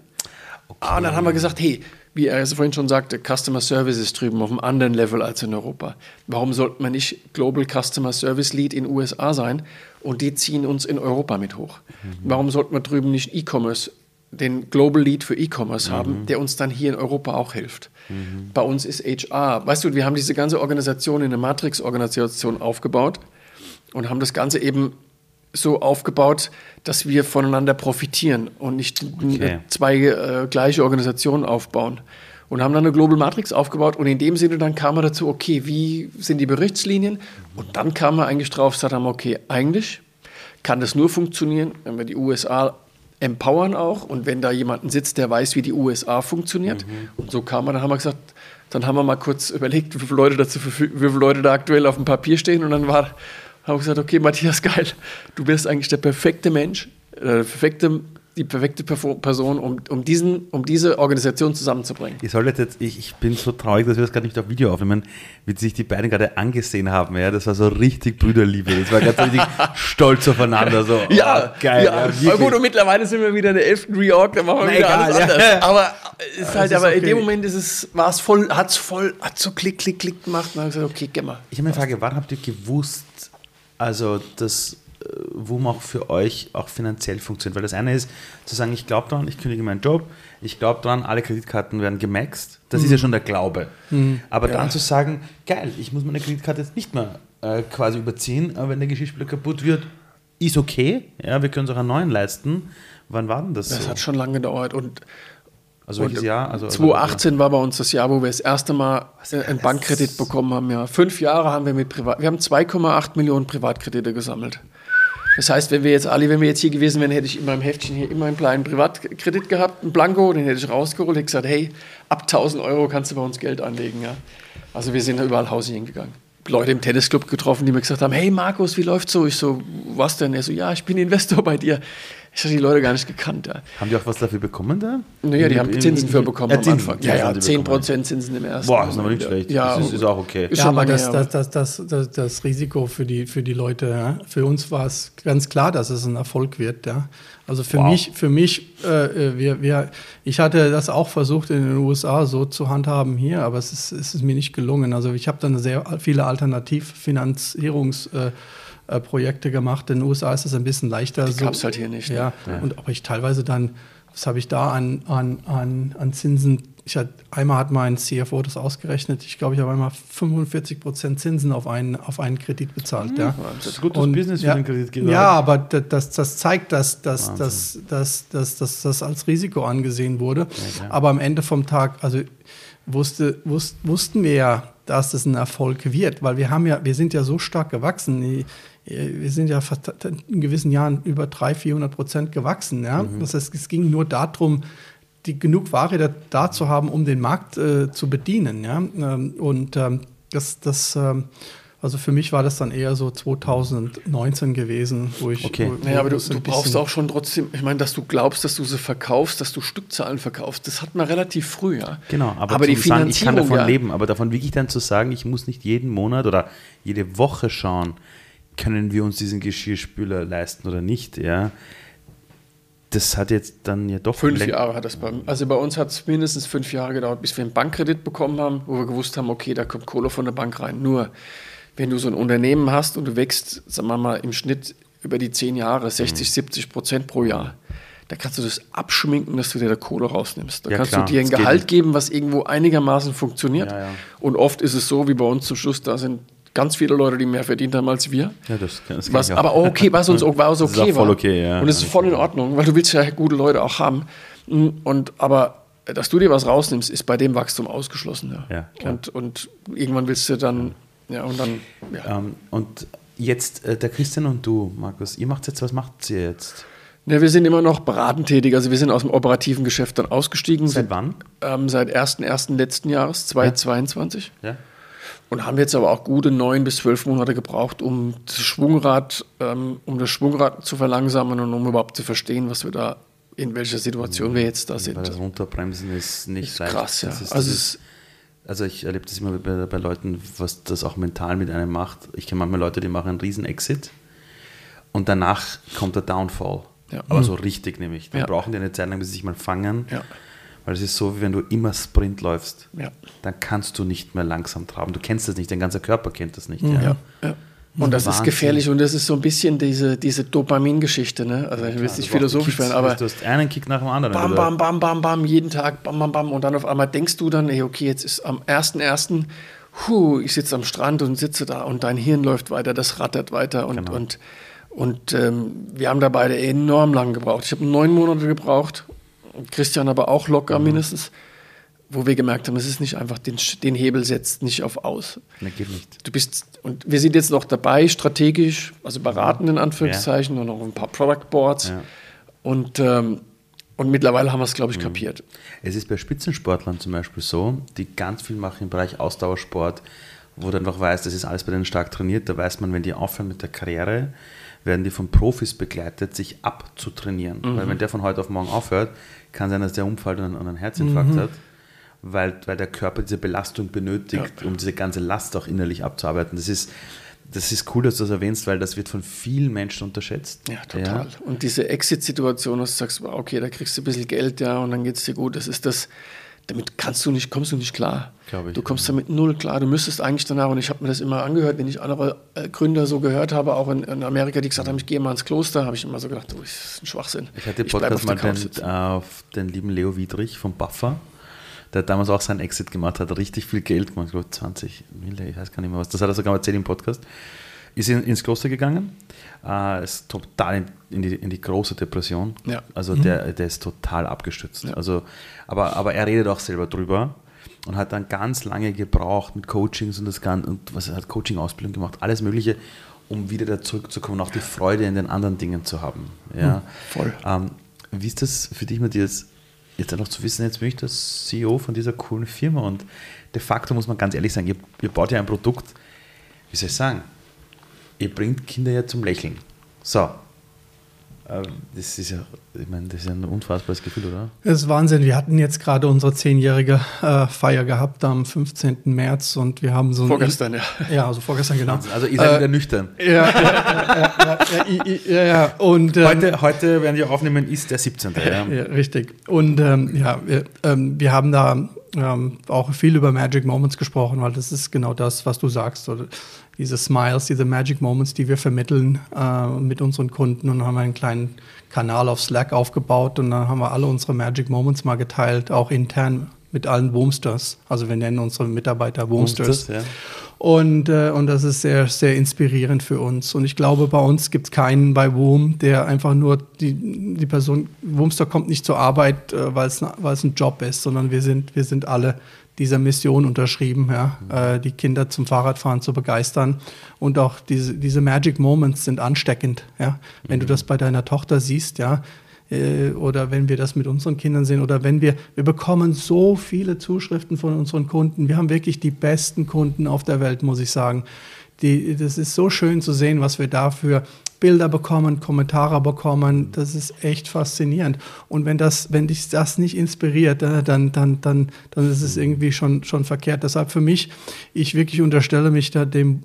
Okay. Ah, und dann haben wir gesagt, hey, wie er es vorhin schon sagte, Customer Service ist drüben auf einem anderen Level als in Europa. Warum sollte man nicht Global Customer Service Lead in den USA sein und die ziehen uns in Europa mit hoch? Mhm. Warum sollte man drüben nicht E-Commerce den Global Lead für E-Commerce mhm. haben, der uns dann hier in Europa auch hilft. Mhm. Bei uns ist HR. Weißt du, wir haben diese ganze Organisation in eine Matrix-Organisation aufgebaut und haben das Ganze eben so aufgebaut, dass wir voneinander profitieren und nicht okay. zwei äh, gleiche Organisationen aufbauen. Und haben dann eine Global Matrix aufgebaut und in dem Sinne dann kam man dazu, okay, wie sind die Berichtslinien? Und dann kam man eigentlich drauf, gesagt haben, okay, eigentlich kann das nur funktionieren, wenn wir die USA empowern auch und wenn da jemanden sitzt, der weiß, wie die USA funktioniert. Mhm. Und so kam man, dann haben wir gesagt, dann haben wir mal kurz überlegt, wie viele Leute, dazu, wie viele Leute da aktuell auf dem Papier stehen und dann war, haben wir gesagt, okay, Matthias, *laughs* geil, du bist eigentlich der perfekte Mensch, der perfekte die perfekte Person, um, um, diesen, um diese Organisation zusammenzubringen. Ich, soll jetzt, ich, ich bin so traurig, dass wir das gerade nicht auf Video aufnehmen, wie sich die beiden gerade angesehen haben. Ja, das war so richtig Brüderliebe. Das war ganz richtig *laughs* stolz aufeinander. So, ja, oh, geil. Ja, ja aber gut, und mittlerweile sind wir wieder in der 11. Reorg, da machen wir Na, wieder egal, alles anders. Ja. Aber, ist halt, ist aber okay. in dem Moment ist es, war es voll, hat es voll, hat so klick, klick, klick gemacht. Und dann habe ich gesagt, okay, geh mal. Ich habe eine Frage, wann habt ihr gewusst, also das wo man auch für euch auch finanziell funktioniert. Weil das eine ist zu sagen, ich glaube daran, ich kündige meinen Job, ich glaube daran, alle Kreditkarten werden gemaxt. Das mhm. ist ja schon der Glaube. Mhm. Aber ja. dann zu sagen, geil, ich muss meine Kreditkarte jetzt nicht mehr äh, quasi überziehen, aber wenn der Geschirrspüler kaputt wird, ist okay. Ja, wir können uns auch einen neuen leisten. Wann war denn das? Das so? hat schon lange gedauert und also welches Jahr? Also, 2018 also, war bei uns das Jahr, wo wir das erste Mal einen Bankkredit bekommen haben. Ja, fünf Jahre haben wir mit Privat. Wir haben 2,8 Millionen Privatkredite gesammelt. Das heißt, wenn wir jetzt alle, wenn wir jetzt hier gewesen wären, hätte ich in meinem Heftchen hier immer einen kleinen Privatkredit gehabt, einen Blanko, den hätte ich rausgeholt und gesagt, hey, ab 1000 Euro kannst du bei uns Geld anlegen. Ja? Also wir sind da überall Hause hingegangen. Leute im Tennisclub getroffen, die mir gesagt haben, hey Markus, wie läuft's so? Ich so, was denn? Er so, ja, ich bin Investor bei dir. Ich habe die Leute gar nicht gekannt. Ja. Haben die auch was dafür bekommen da? Naja, die haben Zinsen für bekommen ja, am Anfang. Ja, ja, 10% Zinsen im ersten Boah, das ist aber nicht schlecht. Ja, das ist, ist auch okay. Ja, aber das, das, das, das, das, das Risiko für die, für die Leute, ja. für uns war es ganz klar, dass es ein Erfolg wird. Ja. Also für wow. mich, für mich äh, wir, wir, ich hatte das auch versucht in den USA so zu handhaben hier, aber es ist, es ist mir nicht gelungen. Also ich habe dann sehr viele Alternativfinanzierungs- äh, äh, Projekte gemacht. In den USA ist es ein bisschen leichter. Die so, gab es halt hier nicht. Ne? Ja, ja. und aber ich teilweise dann, was habe ich da an, an, an, an Zinsen? Ich hatte, einmal hat mein CFO das ausgerechnet. Ich glaube, ich habe einmal 45 Prozent Zinsen auf einen, auf einen Kredit bezahlt. Mhm. Ja. Das ist gutes und, Business ja, für den Kredit. Ja, aber das, das zeigt, dass das dass, dass, dass, dass, das als Risiko angesehen wurde. Ja, aber am Ende vom Tag, also wusste, wusst, wussten wir ja, dass das ein Erfolg wird, weil wir haben ja, wir sind ja so stark gewachsen. Wir sind ja in gewissen Jahren über 300, 400 Prozent gewachsen. Ja? Mhm. Das heißt, es ging nur darum, die, genug Ware da, da zu haben, um den Markt äh, zu bedienen. Ja? Ähm, und ähm, das, das ähm, also für mich war das dann eher so 2019 gewesen, wo ich. Okay. Wo, naja, aber du, du brauchst auch schon trotzdem, ich meine, dass du glaubst, dass du sie verkaufst, dass du Stückzahlen verkaufst, das hat man relativ früh, ja. Genau, aber, aber die Finanzierung, sagen, ich kann davon ja, leben, aber davon wirklich dann zu sagen, ich muss nicht jeden Monat oder jede Woche schauen, können wir uns diesen Geschirrspüler leisten oder nicht, ja. Das hat jetzt dann ja doch. Fünf Jahre hat das bei Also bei uns hat es mindestens fünf Jahre gedauert, bis wir einen Bankkredit bekommen haben, wo wir gewusst haben, okay, da kommt Kohle von der Bank rein. Nur wenn du so ein Unternehmen hast und du wächst, sagen wir mal, im Schnitt über die zehn Jahre 60, mhm. 70 Prozent pro Jahr, da kannst du das abschminken, dass du dir da Kohle rausnimmst. Da ja, kannst klar, du dir ein Gehalt geben, was irgendwo einigermaßen funktioniert. Ja, ja. Und oft ist es so, wie bei uns zum Schluss, da sind ganz viele Leute, die mehr verdient haben als wir. Ja, das, das was, aber okay, was uns *laughs* was okay war. Okay, ja. Und es ist voll in Ordnung, weil du willst ja gute Leute auch haben. Und aber dass du dir was rausnimmst, ist bei dem Wachstum ausgeschlossen. Ja. ja und, und irgendwann willst du dann ja, und dann. Ja. Ähm, und jetzt äh, der Christian und du, Markus, ihr macht jetzt, was macht ihr jetzt? Ja, wir sind immer noch beratend tätig. Also wir sind aus dem operativen Geschäft dann ausgestiegen. Seit wann? Ähm, seit 1.1. letzten Jahres, 2022. Ja. ja. Und haben jetzt aber auch gute neun bis zwölf Monate gebraucht, um das Schwungrad, ähm, um das Schwungrad zu verlangsamen und um überhaupt zu verstehen, was wir da, in welcher Situation wir jetzt da sind. Weil das Runterbremsen ist nicht ist leicht. Krass, ja. Ist, also es also ich erlebe das immer bei, bei, Leuten, was das auch mental mit einem macht. Ich kenne manchmal Leute, die machen einen riesen Exit und danach kommt der Downfall. Ja. Aber mhm. so richtig nämlich. Dann ja. brauchen die eine Zeit lang, bis sie sich mal fangen. Ja. Weil es ist so, wie wenn du immer Sprint läufst. Ja. Dann kannst du nicht mehr langsam traben. Du kennst das nicht, dein ganzer Körper kennt das nicht. Mhm. Ja. Und das Wahnsinn. ist gefährlich und das ist so ein bisschen diese, diese Dopamingeschichte. Ne? Also ich will es nicht philosophisch werden, aber. Du hast einen Kick nach dem anderen. Bam, bam, bam, bam, bam, jeden Tag, bam, bam, bam. Und dann auf einmal denkst du dann, ey, okay, jetzt ist am 1.1., huh, ich sitze am Strand und sitze da und dein Hirn läuft weiter, das rattert weiter und, genau. und, und ähm, wir haben da beide enorm lang gebraucht. Ich habe neun Monate gebraucht, Christian aber auch locker mhm. mindestens wo wir gemerkt haben, es ist nicht einfach, den, den Hebel setzt nicht auf aus. Nee, geht nicht. Du bist, und wir sind jetzt noch dabei, strategisch, also beraten in Anführungszeichen ja. und noch ein paar Product Boards. Ja. Und, ähm, und mittlerweile haben wir es, glaube ich, mhm. kapiert. Es ist bei Spitzensportlern zum Beispiel so, die ganz viel machen im Bereich Ausdauersport, wo du einfach weißt, das ist alles bei denen stark trainiert. Da weiß man, wenn die aufhören mit der Karriere, werden die von Profis begleitet, sich abzutrainieren. Mhm. Weil wenn der von heute auf morgen aufhört, kann sein, dass der umfällt und einen Herzinfarkt mhm. hat, weil, weil der Körper diese Belastung benötigt, ja. um diese ganze Last auch innerlich abzuarbeiten. Das ist, das ist cool, dass du das erwähnst, weil das wird von vielen Menschen unterschätzt. Ja, total. Ja. Und diese Exit-Situation, dass du sagst, okay, da kriegst du ein bisschen Geld, ja, und dann geht es dir gut, das ist das, damit kannst du nicht, kommst du nicht klar. Ich, du kommst damit null klar. Du müsstest eigentlich danach, und ich habe mir das immer angehört, wenn ich andere äh, Gründer so gehört habe, auch in, in Amerika, die gesagt haben, ich gehe mal ins Kloster, habe ich immer so gedacht, oh, das ist ein Schwachsinn. Ich hatte Podcast mal den, auf den lieben Leo Wiedrich vom Buffer, der damals auch seinen Exit gemacht hat, richtig viel Geld gemacht, ich glaube 20 Mille, ich weiß gar nicht mehr was. Das hat er sogar erzählt im Podcast. Ist in, ins Kloster gegangen, äh, ist total in, in, die, in die große Depression. Ja. Also mhm. der, der ist total abgestützt. Ja. Also, aber, aber er redet auch selber drüber und hat dann ganz lange gebraucht mit Coachings und das Ganze und was er hat Coaching-Ausbildung gemacht, alles Mögliche, um wieder da zurückzukommen, auch die Freude in den anderen Dingen zu haben. Ja. Mhm, voll. Ähm, wie ist das für dich, Matthias, jetzt einfach zu wissen, jetzt bin ich der CEO von dieser coolen Firma und de facto muss man ganz ehrlich sagen, ihr, ihr baut ja ein Produkt, wie soll ich sagen, ihr bringt Kinder ja zum Lächeln. So, ähm, das ist ja, ich meine, das ist ja ein unfassbares Gefühl, oder? Das ist Wahnsinn. Wir hatten jetzt gerade unsere zehnjährige äh, Feier gehabt am 15. März und wir haben so Vorgestern, ja. *laughs* Ja, also vorgestern, genau. Also ihr seid äh, wieder nüchtern. *laughs* Ja, ja, ja, ja, ja, ja, Und, ähm, heute, heute, werden wir aufnehmen, ist der 17. Ja, ja richtig. Und ähm, ja, wir, ähm, wir haben da ähm, auch viel über Magic Moments gesprochen, weil das ist genau das, was du sagst. Oder diese Smiles, diese Magic Moments, die wir vermitteln äh, mit unseren Kunden. Und dann haben wir einen kleinen Kanal auf Slack aufgebaut und dann haben wir alle unsere Magic Moments mal geteilt, auch intern mit allen Boomsters. Also wir nennen unsere Mitarbeiter Boomsters. Boomsters ja. Und, äh, und das ist sehr, sehr inspirierend für uns. Und ich glaube, bei uns gibt es keinen bei Woom, der einfach nur die, die Person, Woomster kommt nicht zur Arbeit, äh, weil es ein Job ist, sondern wir sind, wir sind alle dieser Mission unterschrieben, ja, äh, die Kinder zum Fahrradfahren zu begeistern. Und auch diese, diese Magic Moments sind ansteckend. Ja. Wenn du mhm. das bei deiner Tochter siehst, ja, äh, oder wenn wir das mit unseren Kindern sehen oder wenn wir, wir bekommen so viele Zuschriften von unseren Kunden. Wir haben wirklich die besten Kunden auf der Welt, muss ich sagen. Die, das ist so schön zu sehen, was wir dafür Bilder bekommen, Kommentare bekommen. Das ist echt faszinierend. Und wenn das, wenn dich das nicht inspiriert, äh, dann, dann, dann, dann ist es irgendwie schon, schon verkehrt. Deshalb für mich, ich wirklich unterstelle mich da dem,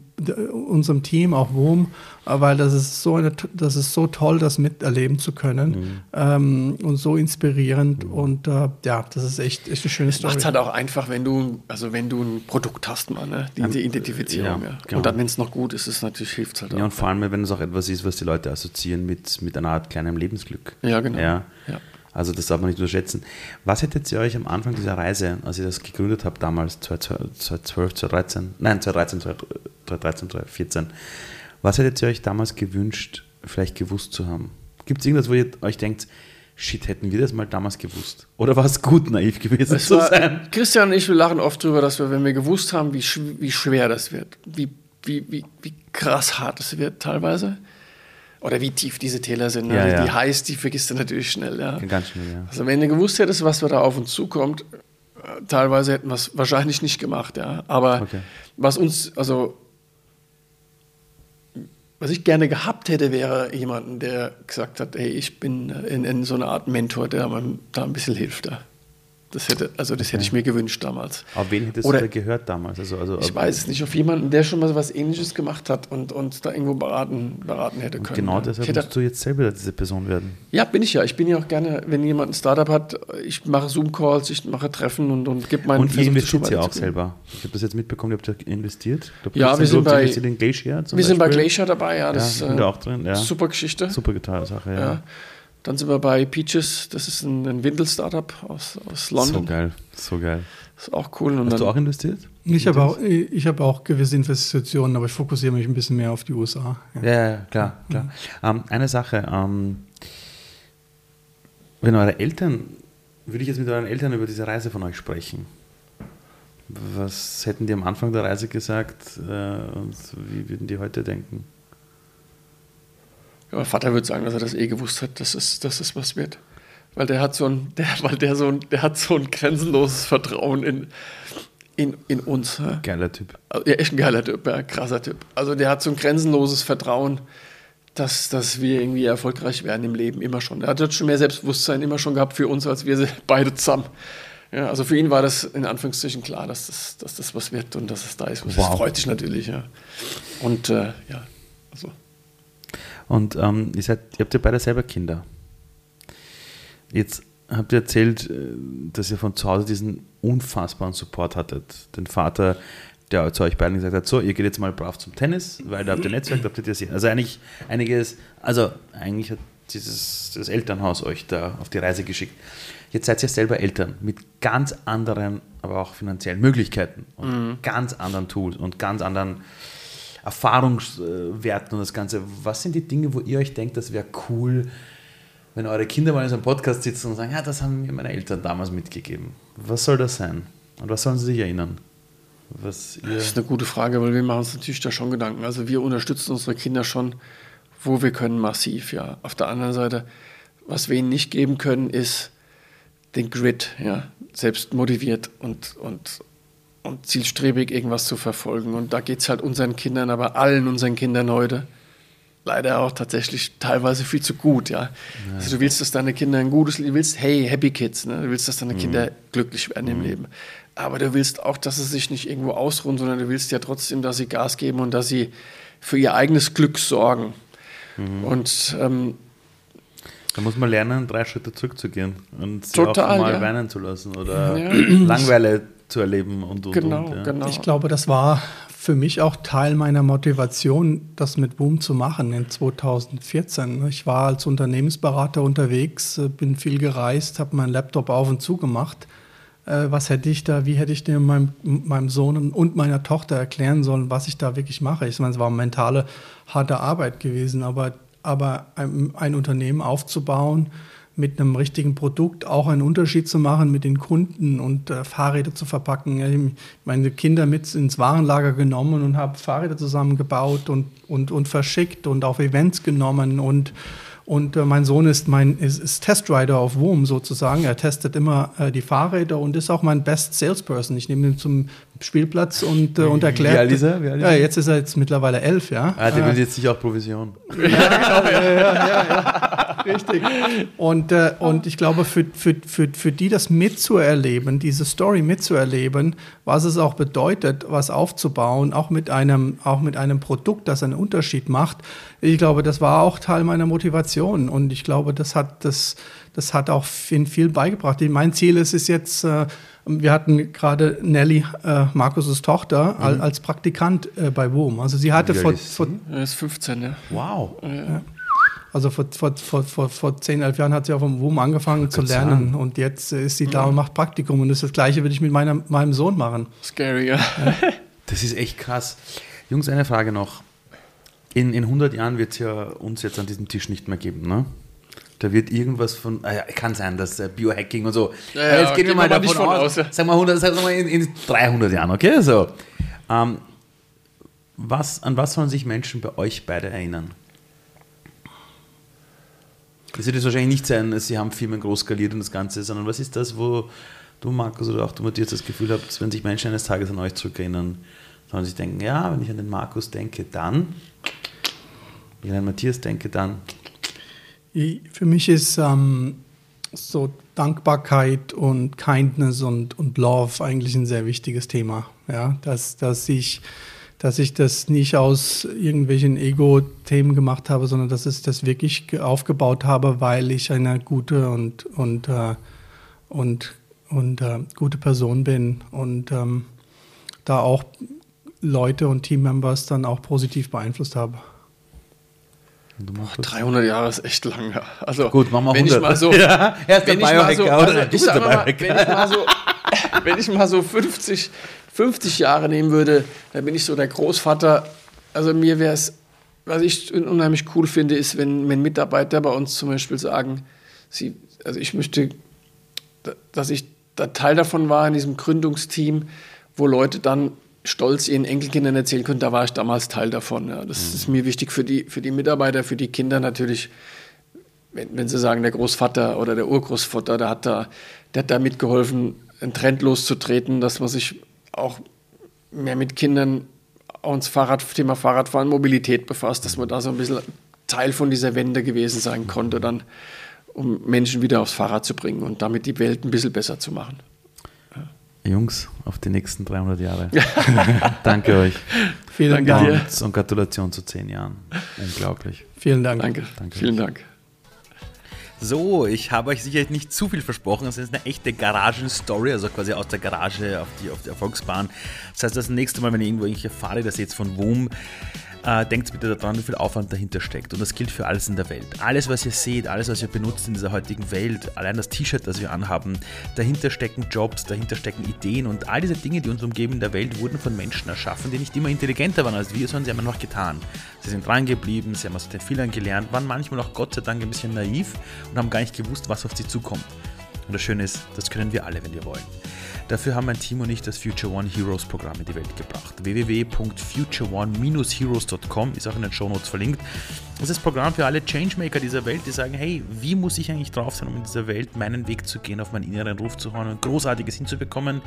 unserem Team, auch WOM, weil das ist so eine, das ist so toll, das miterleben zu können mhm. ähm, und so inspirierend mhm. und äh, ja, das ist echt, echt eine schöne Story. Macht halt auch einfach, wenn du, also wenn du ein Produkt hast, man, ne? diese Identifizierung. Ja, ja. Genau. Und dann, wenn es noch gut ist, ist natürlich hilft halt auch. Ja, und vor allem, wenn es auch etwas ist, was die Leute assoziieren mit, mit einer Art kleinem Lebensglück. Ja, genau. Ja. ja. Also das darf man nicht unterschätzen. Was hättet ihr euch am Anfang dieser Reise, als ihr das gegründet habt, damals 2012, 2013, nein 2013, 2013, 2014, was hättet ihr euch damals gewünscht, vielleicht gewusst zu haben? Gibt es irgendwas, wo ihr euch denkt, shit, hätten wir das mal damals gewusst? Oder war es gut naiv gewesen es zu war, sein? Christian und ich, wir lachen oft drüber, dass wir, wenn wir gewusst haben, wie, wie schwer das wird, wie, wie, wie, wie krass hart es wird teilweise, oder wie tief diese Täler sind, ne? ja, ja. die heiß, die vergisst du natürlich schnell. Ja. Ganz schnell, ja. Also wenn du gewusst hättest, was da auf uns zukommt, äh, teilweise hätten wir es wahrscheinlich nicht gemacht, ja. Aber okay. was uns, also was ich gerne gehabt hätte, wäre jemanden, der gesagt hat, hey, ich bin in, in so einer Art Mentor, der da ein bisschen hilft. Ja. Das hätte, also das hätte ich mir gewünscht damals. Aber wen hättest Oder, du da gehört damals? Also, also, ich weiß es nicht, auf jemanden, der schon mal was ähnliches gemacht hat und uns da irgendwo beraten, beraten hätte können. Genau deshalb hätte, musst du jetzt selber diese Person werden. Ja, bin ich ja. Ich bin ja auch gerne, wenn jemand ein Startup hat, ich mache Zoom-Calls, ich mache Treffen und, und gebe meinen Und ihr investiert ja auch selber. Ich habe das jetzt mitbekommen, ihr habt ja investiert. Ja, wir sind, bei, Glacier wir sind bei Glacier dabei, ja. Das ja, ist äh, auch drin, ja. super Geschichte. Super getan Sache, ja. ja. Dann sind wir bei Peaches, das ist ein, ein Windel-Startup aus, aus London. So geil, so geil. Das ist auch cool. Und Hast du auch investiert? Ich habe auch, hab auch gewisse Investitionen, aber ich fokussiere mich ein bisschen mehr auf die USA. Ja, ja, ja klar. klar. Ja. Ähm, eine Sache, ähm, wenn eure Eltern, würde ich jetzt mit euren Eltern über diese Reise von euch sprechen. Was hätten die am Anfang der Reise gesagt äh, und wie würden die heute denken? Ja, mein Vater würde sagen, dass er das eh gewusst hat, dass es, dass es was wird. Weil der hat so ein, der, weil der so ein, der hat so ein grenzenloses Vertrauen in, in, in uns. Geiler Typ. Ja, echt ein geiler Typ, ja, krasser Typ. Also der hat so ein grenzenloses Vertrauen, dass, dass wir irgendwie erfolgreich werden im Leben, immer schon. Er hat schon mehr Selbstbewusstsein immer schon gehabt für uns, als wir *laughs* beide zusammen. Ja, also für ihn war das in Anführungszeichen klar, dass das, dass das was wird und dass es da ist. Wow. Das freut sich natürlich, ja. Und äh, ja, also. Und ähm, ihr, seid, ihr habt ja beide selber Kinder. Jetzt habt ihr erzählt, äh, dass ihr von zu Hause diesen unfassbaren Support hattet. Den Vater, der zu euch beiden gesagt hat, so, ihr geht jetzt mal brav zum Tennis, weil da habt ihr Netzwerk, da habt ihr das sehen. Also eigentlich einiges, also eigentlich hat dieses das Elternhaus euch da auf die Reise geschickt. Jetzt seid ihr selber Eltern mit ganz anderen, aber auch finanziellen Möglichkeiten und mhm. ganz anderen Tools und ganz anderen Erfahrungswerten und das Ganze. Was sind die Dinge, wo ihr euch denkt, das wäre cool, wenn eure Kinder mal in so einem Podcast sitzen und sagen, ja, das haben mir meine Eltern damals mitgegeben. Was soll das sein? Und was sollen sie sich erinnern? das ist eine gute Frage, weil wir machen uns natürlich da schon Gedanken. Also wir unterstützen unsere Kinder schon, wo wir können, massiv. Ja. Auf der anderen Seite, was wir ihnen nicht geben können, ist den Grit, ja, selbst motiviert und, und, und zielstrebig irgendwas zu verfolgen. Und da geht es halt unseren Kindern, aber allen unseren Kindern heute leider auch tatsächlich teilweise viel zu gut, ja. ja. Also du willst, dass deine Kinder ein gutes Leben, du willst, hey, Happy Kids, ne? du willst, dass deine mhm. Kinder glücklich werden mhm. im Leben. Aber du willst auch, dass sie sich nicht irgendwo ausruhen, sondern du willst ja trotzdem, dass sie Gas geben und dass sie für ihr eigenes Glück sorgen. Mhm. Und ähm, da muss man lernen, drei Schritte zurückzugehen und sie total, auch mal ja. weinen zu lassen oder ja. *clears throat* Langeweile zu erleben und, und, genau, und ja. genau. Ich glaube, das war für mich auch Teil meiner Motivation, das mit Boom zu machen in 2014. Ich war als Unternehmensberater unterwegs, äh, bin viel gereist, habe meinen Laptop auf und zu gemacht äh, was hätte ich da, wie hätte ich dem meinem, meinem Sohn und meiner Tochter erklären sollen, was ich da wirklich mache. Ich meine, es war mentale, harte Arbeit gewesen, aber, aber ein, ein Unternehmen aufzubauen, mit einem richtigen Produkt auch einen Unterschied zu machen mit den Kunden und äh, Fahrräder zu verpacken. Ich meine Kinder mit ins Warenlager genommen und habe Fahrräder zusammengebaut und, und, und verschickt und auf Events genommen und und äh, mein Sohn ist mein ist, ist Testrider auf WOM sozusagen. Er testet immer äh, die Fahrräder und ist auch mein Best Salesperson. Ich nehme ihn zum Spielplatz und, äh, und erklärt. Wie alt ist er? Wie alt ist er? Ja, jetzt ist er jetzt mittlerweile elf, ja. Ah, der will jetzt nicht auch Provision. *laughs* ja, genau, ja, ja, ja, ja, richtig. Und, äh, und ich glaube, für, für, für, für die das mitzuerleben, diese Story mitzuerleben, was es auch bedeutet, was aufzubauen, auch mit einem, auch mit einem Produkt, das einen Unterschied macht, ich glaube, das war auch Teil meiner Motivation und ich glaube, das hat das, das hat auch in viel beigebracht. Mein Ziel ist es jetzt, äh, wir hatten gerade Nelly, äh, Markus' Tochter, mhm. als Praktikant äh, bei WOM. Also sie hatte vor, vor Er ist 15, ja. Wow. Ja. Also vor, vor, vor, vor, vor 10, 11 Jahren hat sie auf dem WOM angefangen zu lernen sagen. und jetzt ist sie da und macht Praktikum und das, ist das Gleiche würde ich mit meiner, meinem Sohn machen. Scary, ja. ja. Das ist echt krass. Jungs, eine Frage noch in, in 100 Jahren wird es ja uns jetzt an diesem Tisch nicht mehr geben, ne? Da wird irgendwas von, ah ja, kann sein, dass äh, Biohacking und so. Ja, ja, jetzt gehen wir mal davon aus, aus. Sagen wir, 100, sagen wir in, in 300 Jahren, okay? So. Ähm, was, an was sollen sich Menschen bei euch beide erinnern? Das wird jetzt wahrscheinlich nicht sein, sie haben Firmen groß skaliert und das Ganze, sondern was ist das, wo du, Markus, oder auch du, Matthias, das Gefühl habt, wenn sich Menschen eines Tages an euch zurückerinnern, sollen sich denken, ja, wenn ich an den Markus denke, dann wenn ich Matthias denke, dann. Für mich ist ähm, so Dankbarkeit und Kindness und, und Love eigentlich ein sehr wichtiges Thema. Ja, dass, dass, ich, dass ich das nicht aus irgendwelchen Ego-Themen gemacht habe, sondern dass ich das wirklich aufgebaut habe, weil ich eine gute und, und, äh, und, und äh, gute Person bin und ähm, da auch Leute und Teammembers dann auch positiv beeinflusst habe. Boah, 300 Jahre ist echt lang. Ja. Also, Gut, machen wir 100. *laughs* Wenn ich mal so, ja, wenn ich mal so, also, ich mal, wenn ich mal so, wenn ich mal so 50, 50 Jahre nehmen würde, dann bin ich so der Großvater. Also mir wäre es, was ich unheimlich cool finde, ist, wenn, wenn Mitarbeiter bei uns zum Beispiel sagen, sie, also ich möchte, dass ich da Teil davon war in diesem Gründungsteam, wo Leute dann stolz ihren Enkelkindern erzählen können, da war ich damals Teil davon. Ja. Das mhm. ist mir wichtig für die, für die Mitarbeiter, für die Kinder natürlich. Wenn, wenn sie sagen, der Großvater oder der Urgroßvater, der hat da, der hat da mitgeholfen, einen Trend loszutreten, dass man sich auch mehr mit Kindern uns Fahrrad, Thema Fahrradfahren, Mobilität befasst, dass man da so ein bisschen Teil von dieser Wende gewesen sein konnte, dann, um Menschen wieder aufs Fahrrad zu bringen und damit die Welt ein bisschen besser zu machen. Jungs, auf die nächsten 300 Jahre. *laughs* Danke euch. Vielen Dank. dir. Und Gratulation zu 10 Jahren. Unglaublich. Vielen Dank. Danke. Danke. Vielen Dank. So, ich habe euch sicher nicht zu viel versprochen. Es ist eine echte Garagen-Story, also quasi aus der Garage auf die, auf die Erfolgsbahn. Das heißt, das nächste Mal, wenn ihr irgendwo irgendwelche Fahrräder seht von WUM, äh, denkt bitte daran, wie viel Aufwand dahinter steckt. Und das gilt für alles in der Welt. Alles, was ihr seht, alles, was ihr benutzt in dieser heutigen Welt, allein das T-Shirt, das wir anhaben, dahinter stecken Jobs, dahinter stecken Ideen und all diese Dinge, die uns umgeben in der Welt, wurden von Menschen erschaffen, die nicht immer intelligenter waren als wir, sondern sie haben einfach getan. Sie sind dran geblieben, sie haben aus den Fehlern gelernt, waren manchmal auch Gott sei Dank ein bisschen naiv und haben gar nicht gewusst, was auf sie zukommt. Und das Schöne ist, das können wir alle, wenn wir wollen. Dafür haben mein Team und ich das Future One Heroes Programm in die Welt gebracht. www.futureone-heroes.com ist auch in den Show Notes verlinkt. Das ist das Programm für alle Changemaker dieser Welt, die sagen, hey, wie muss ich eigentlich drauf sein, um in dieser Welt meinen Weg zu gehen, auf meinen inneren Ruf zu hauen und Großartiges hinzubekommen.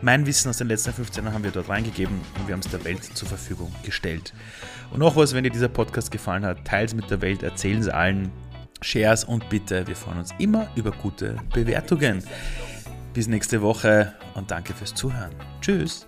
Mein Wissen aus den letzten 15 Jahren haben wir dort reingegeben und wir haben es der Welt zur Verfügung gestellt. Und noch was, wenn dir dieser Podcast gefallen hat, teile es mit der Welt, erzählen es allen, Shares und bitte, wir freuen uns immer über gute Bewertungen. Bis nächste Woche und danke fürs Zuhören. Tschüss.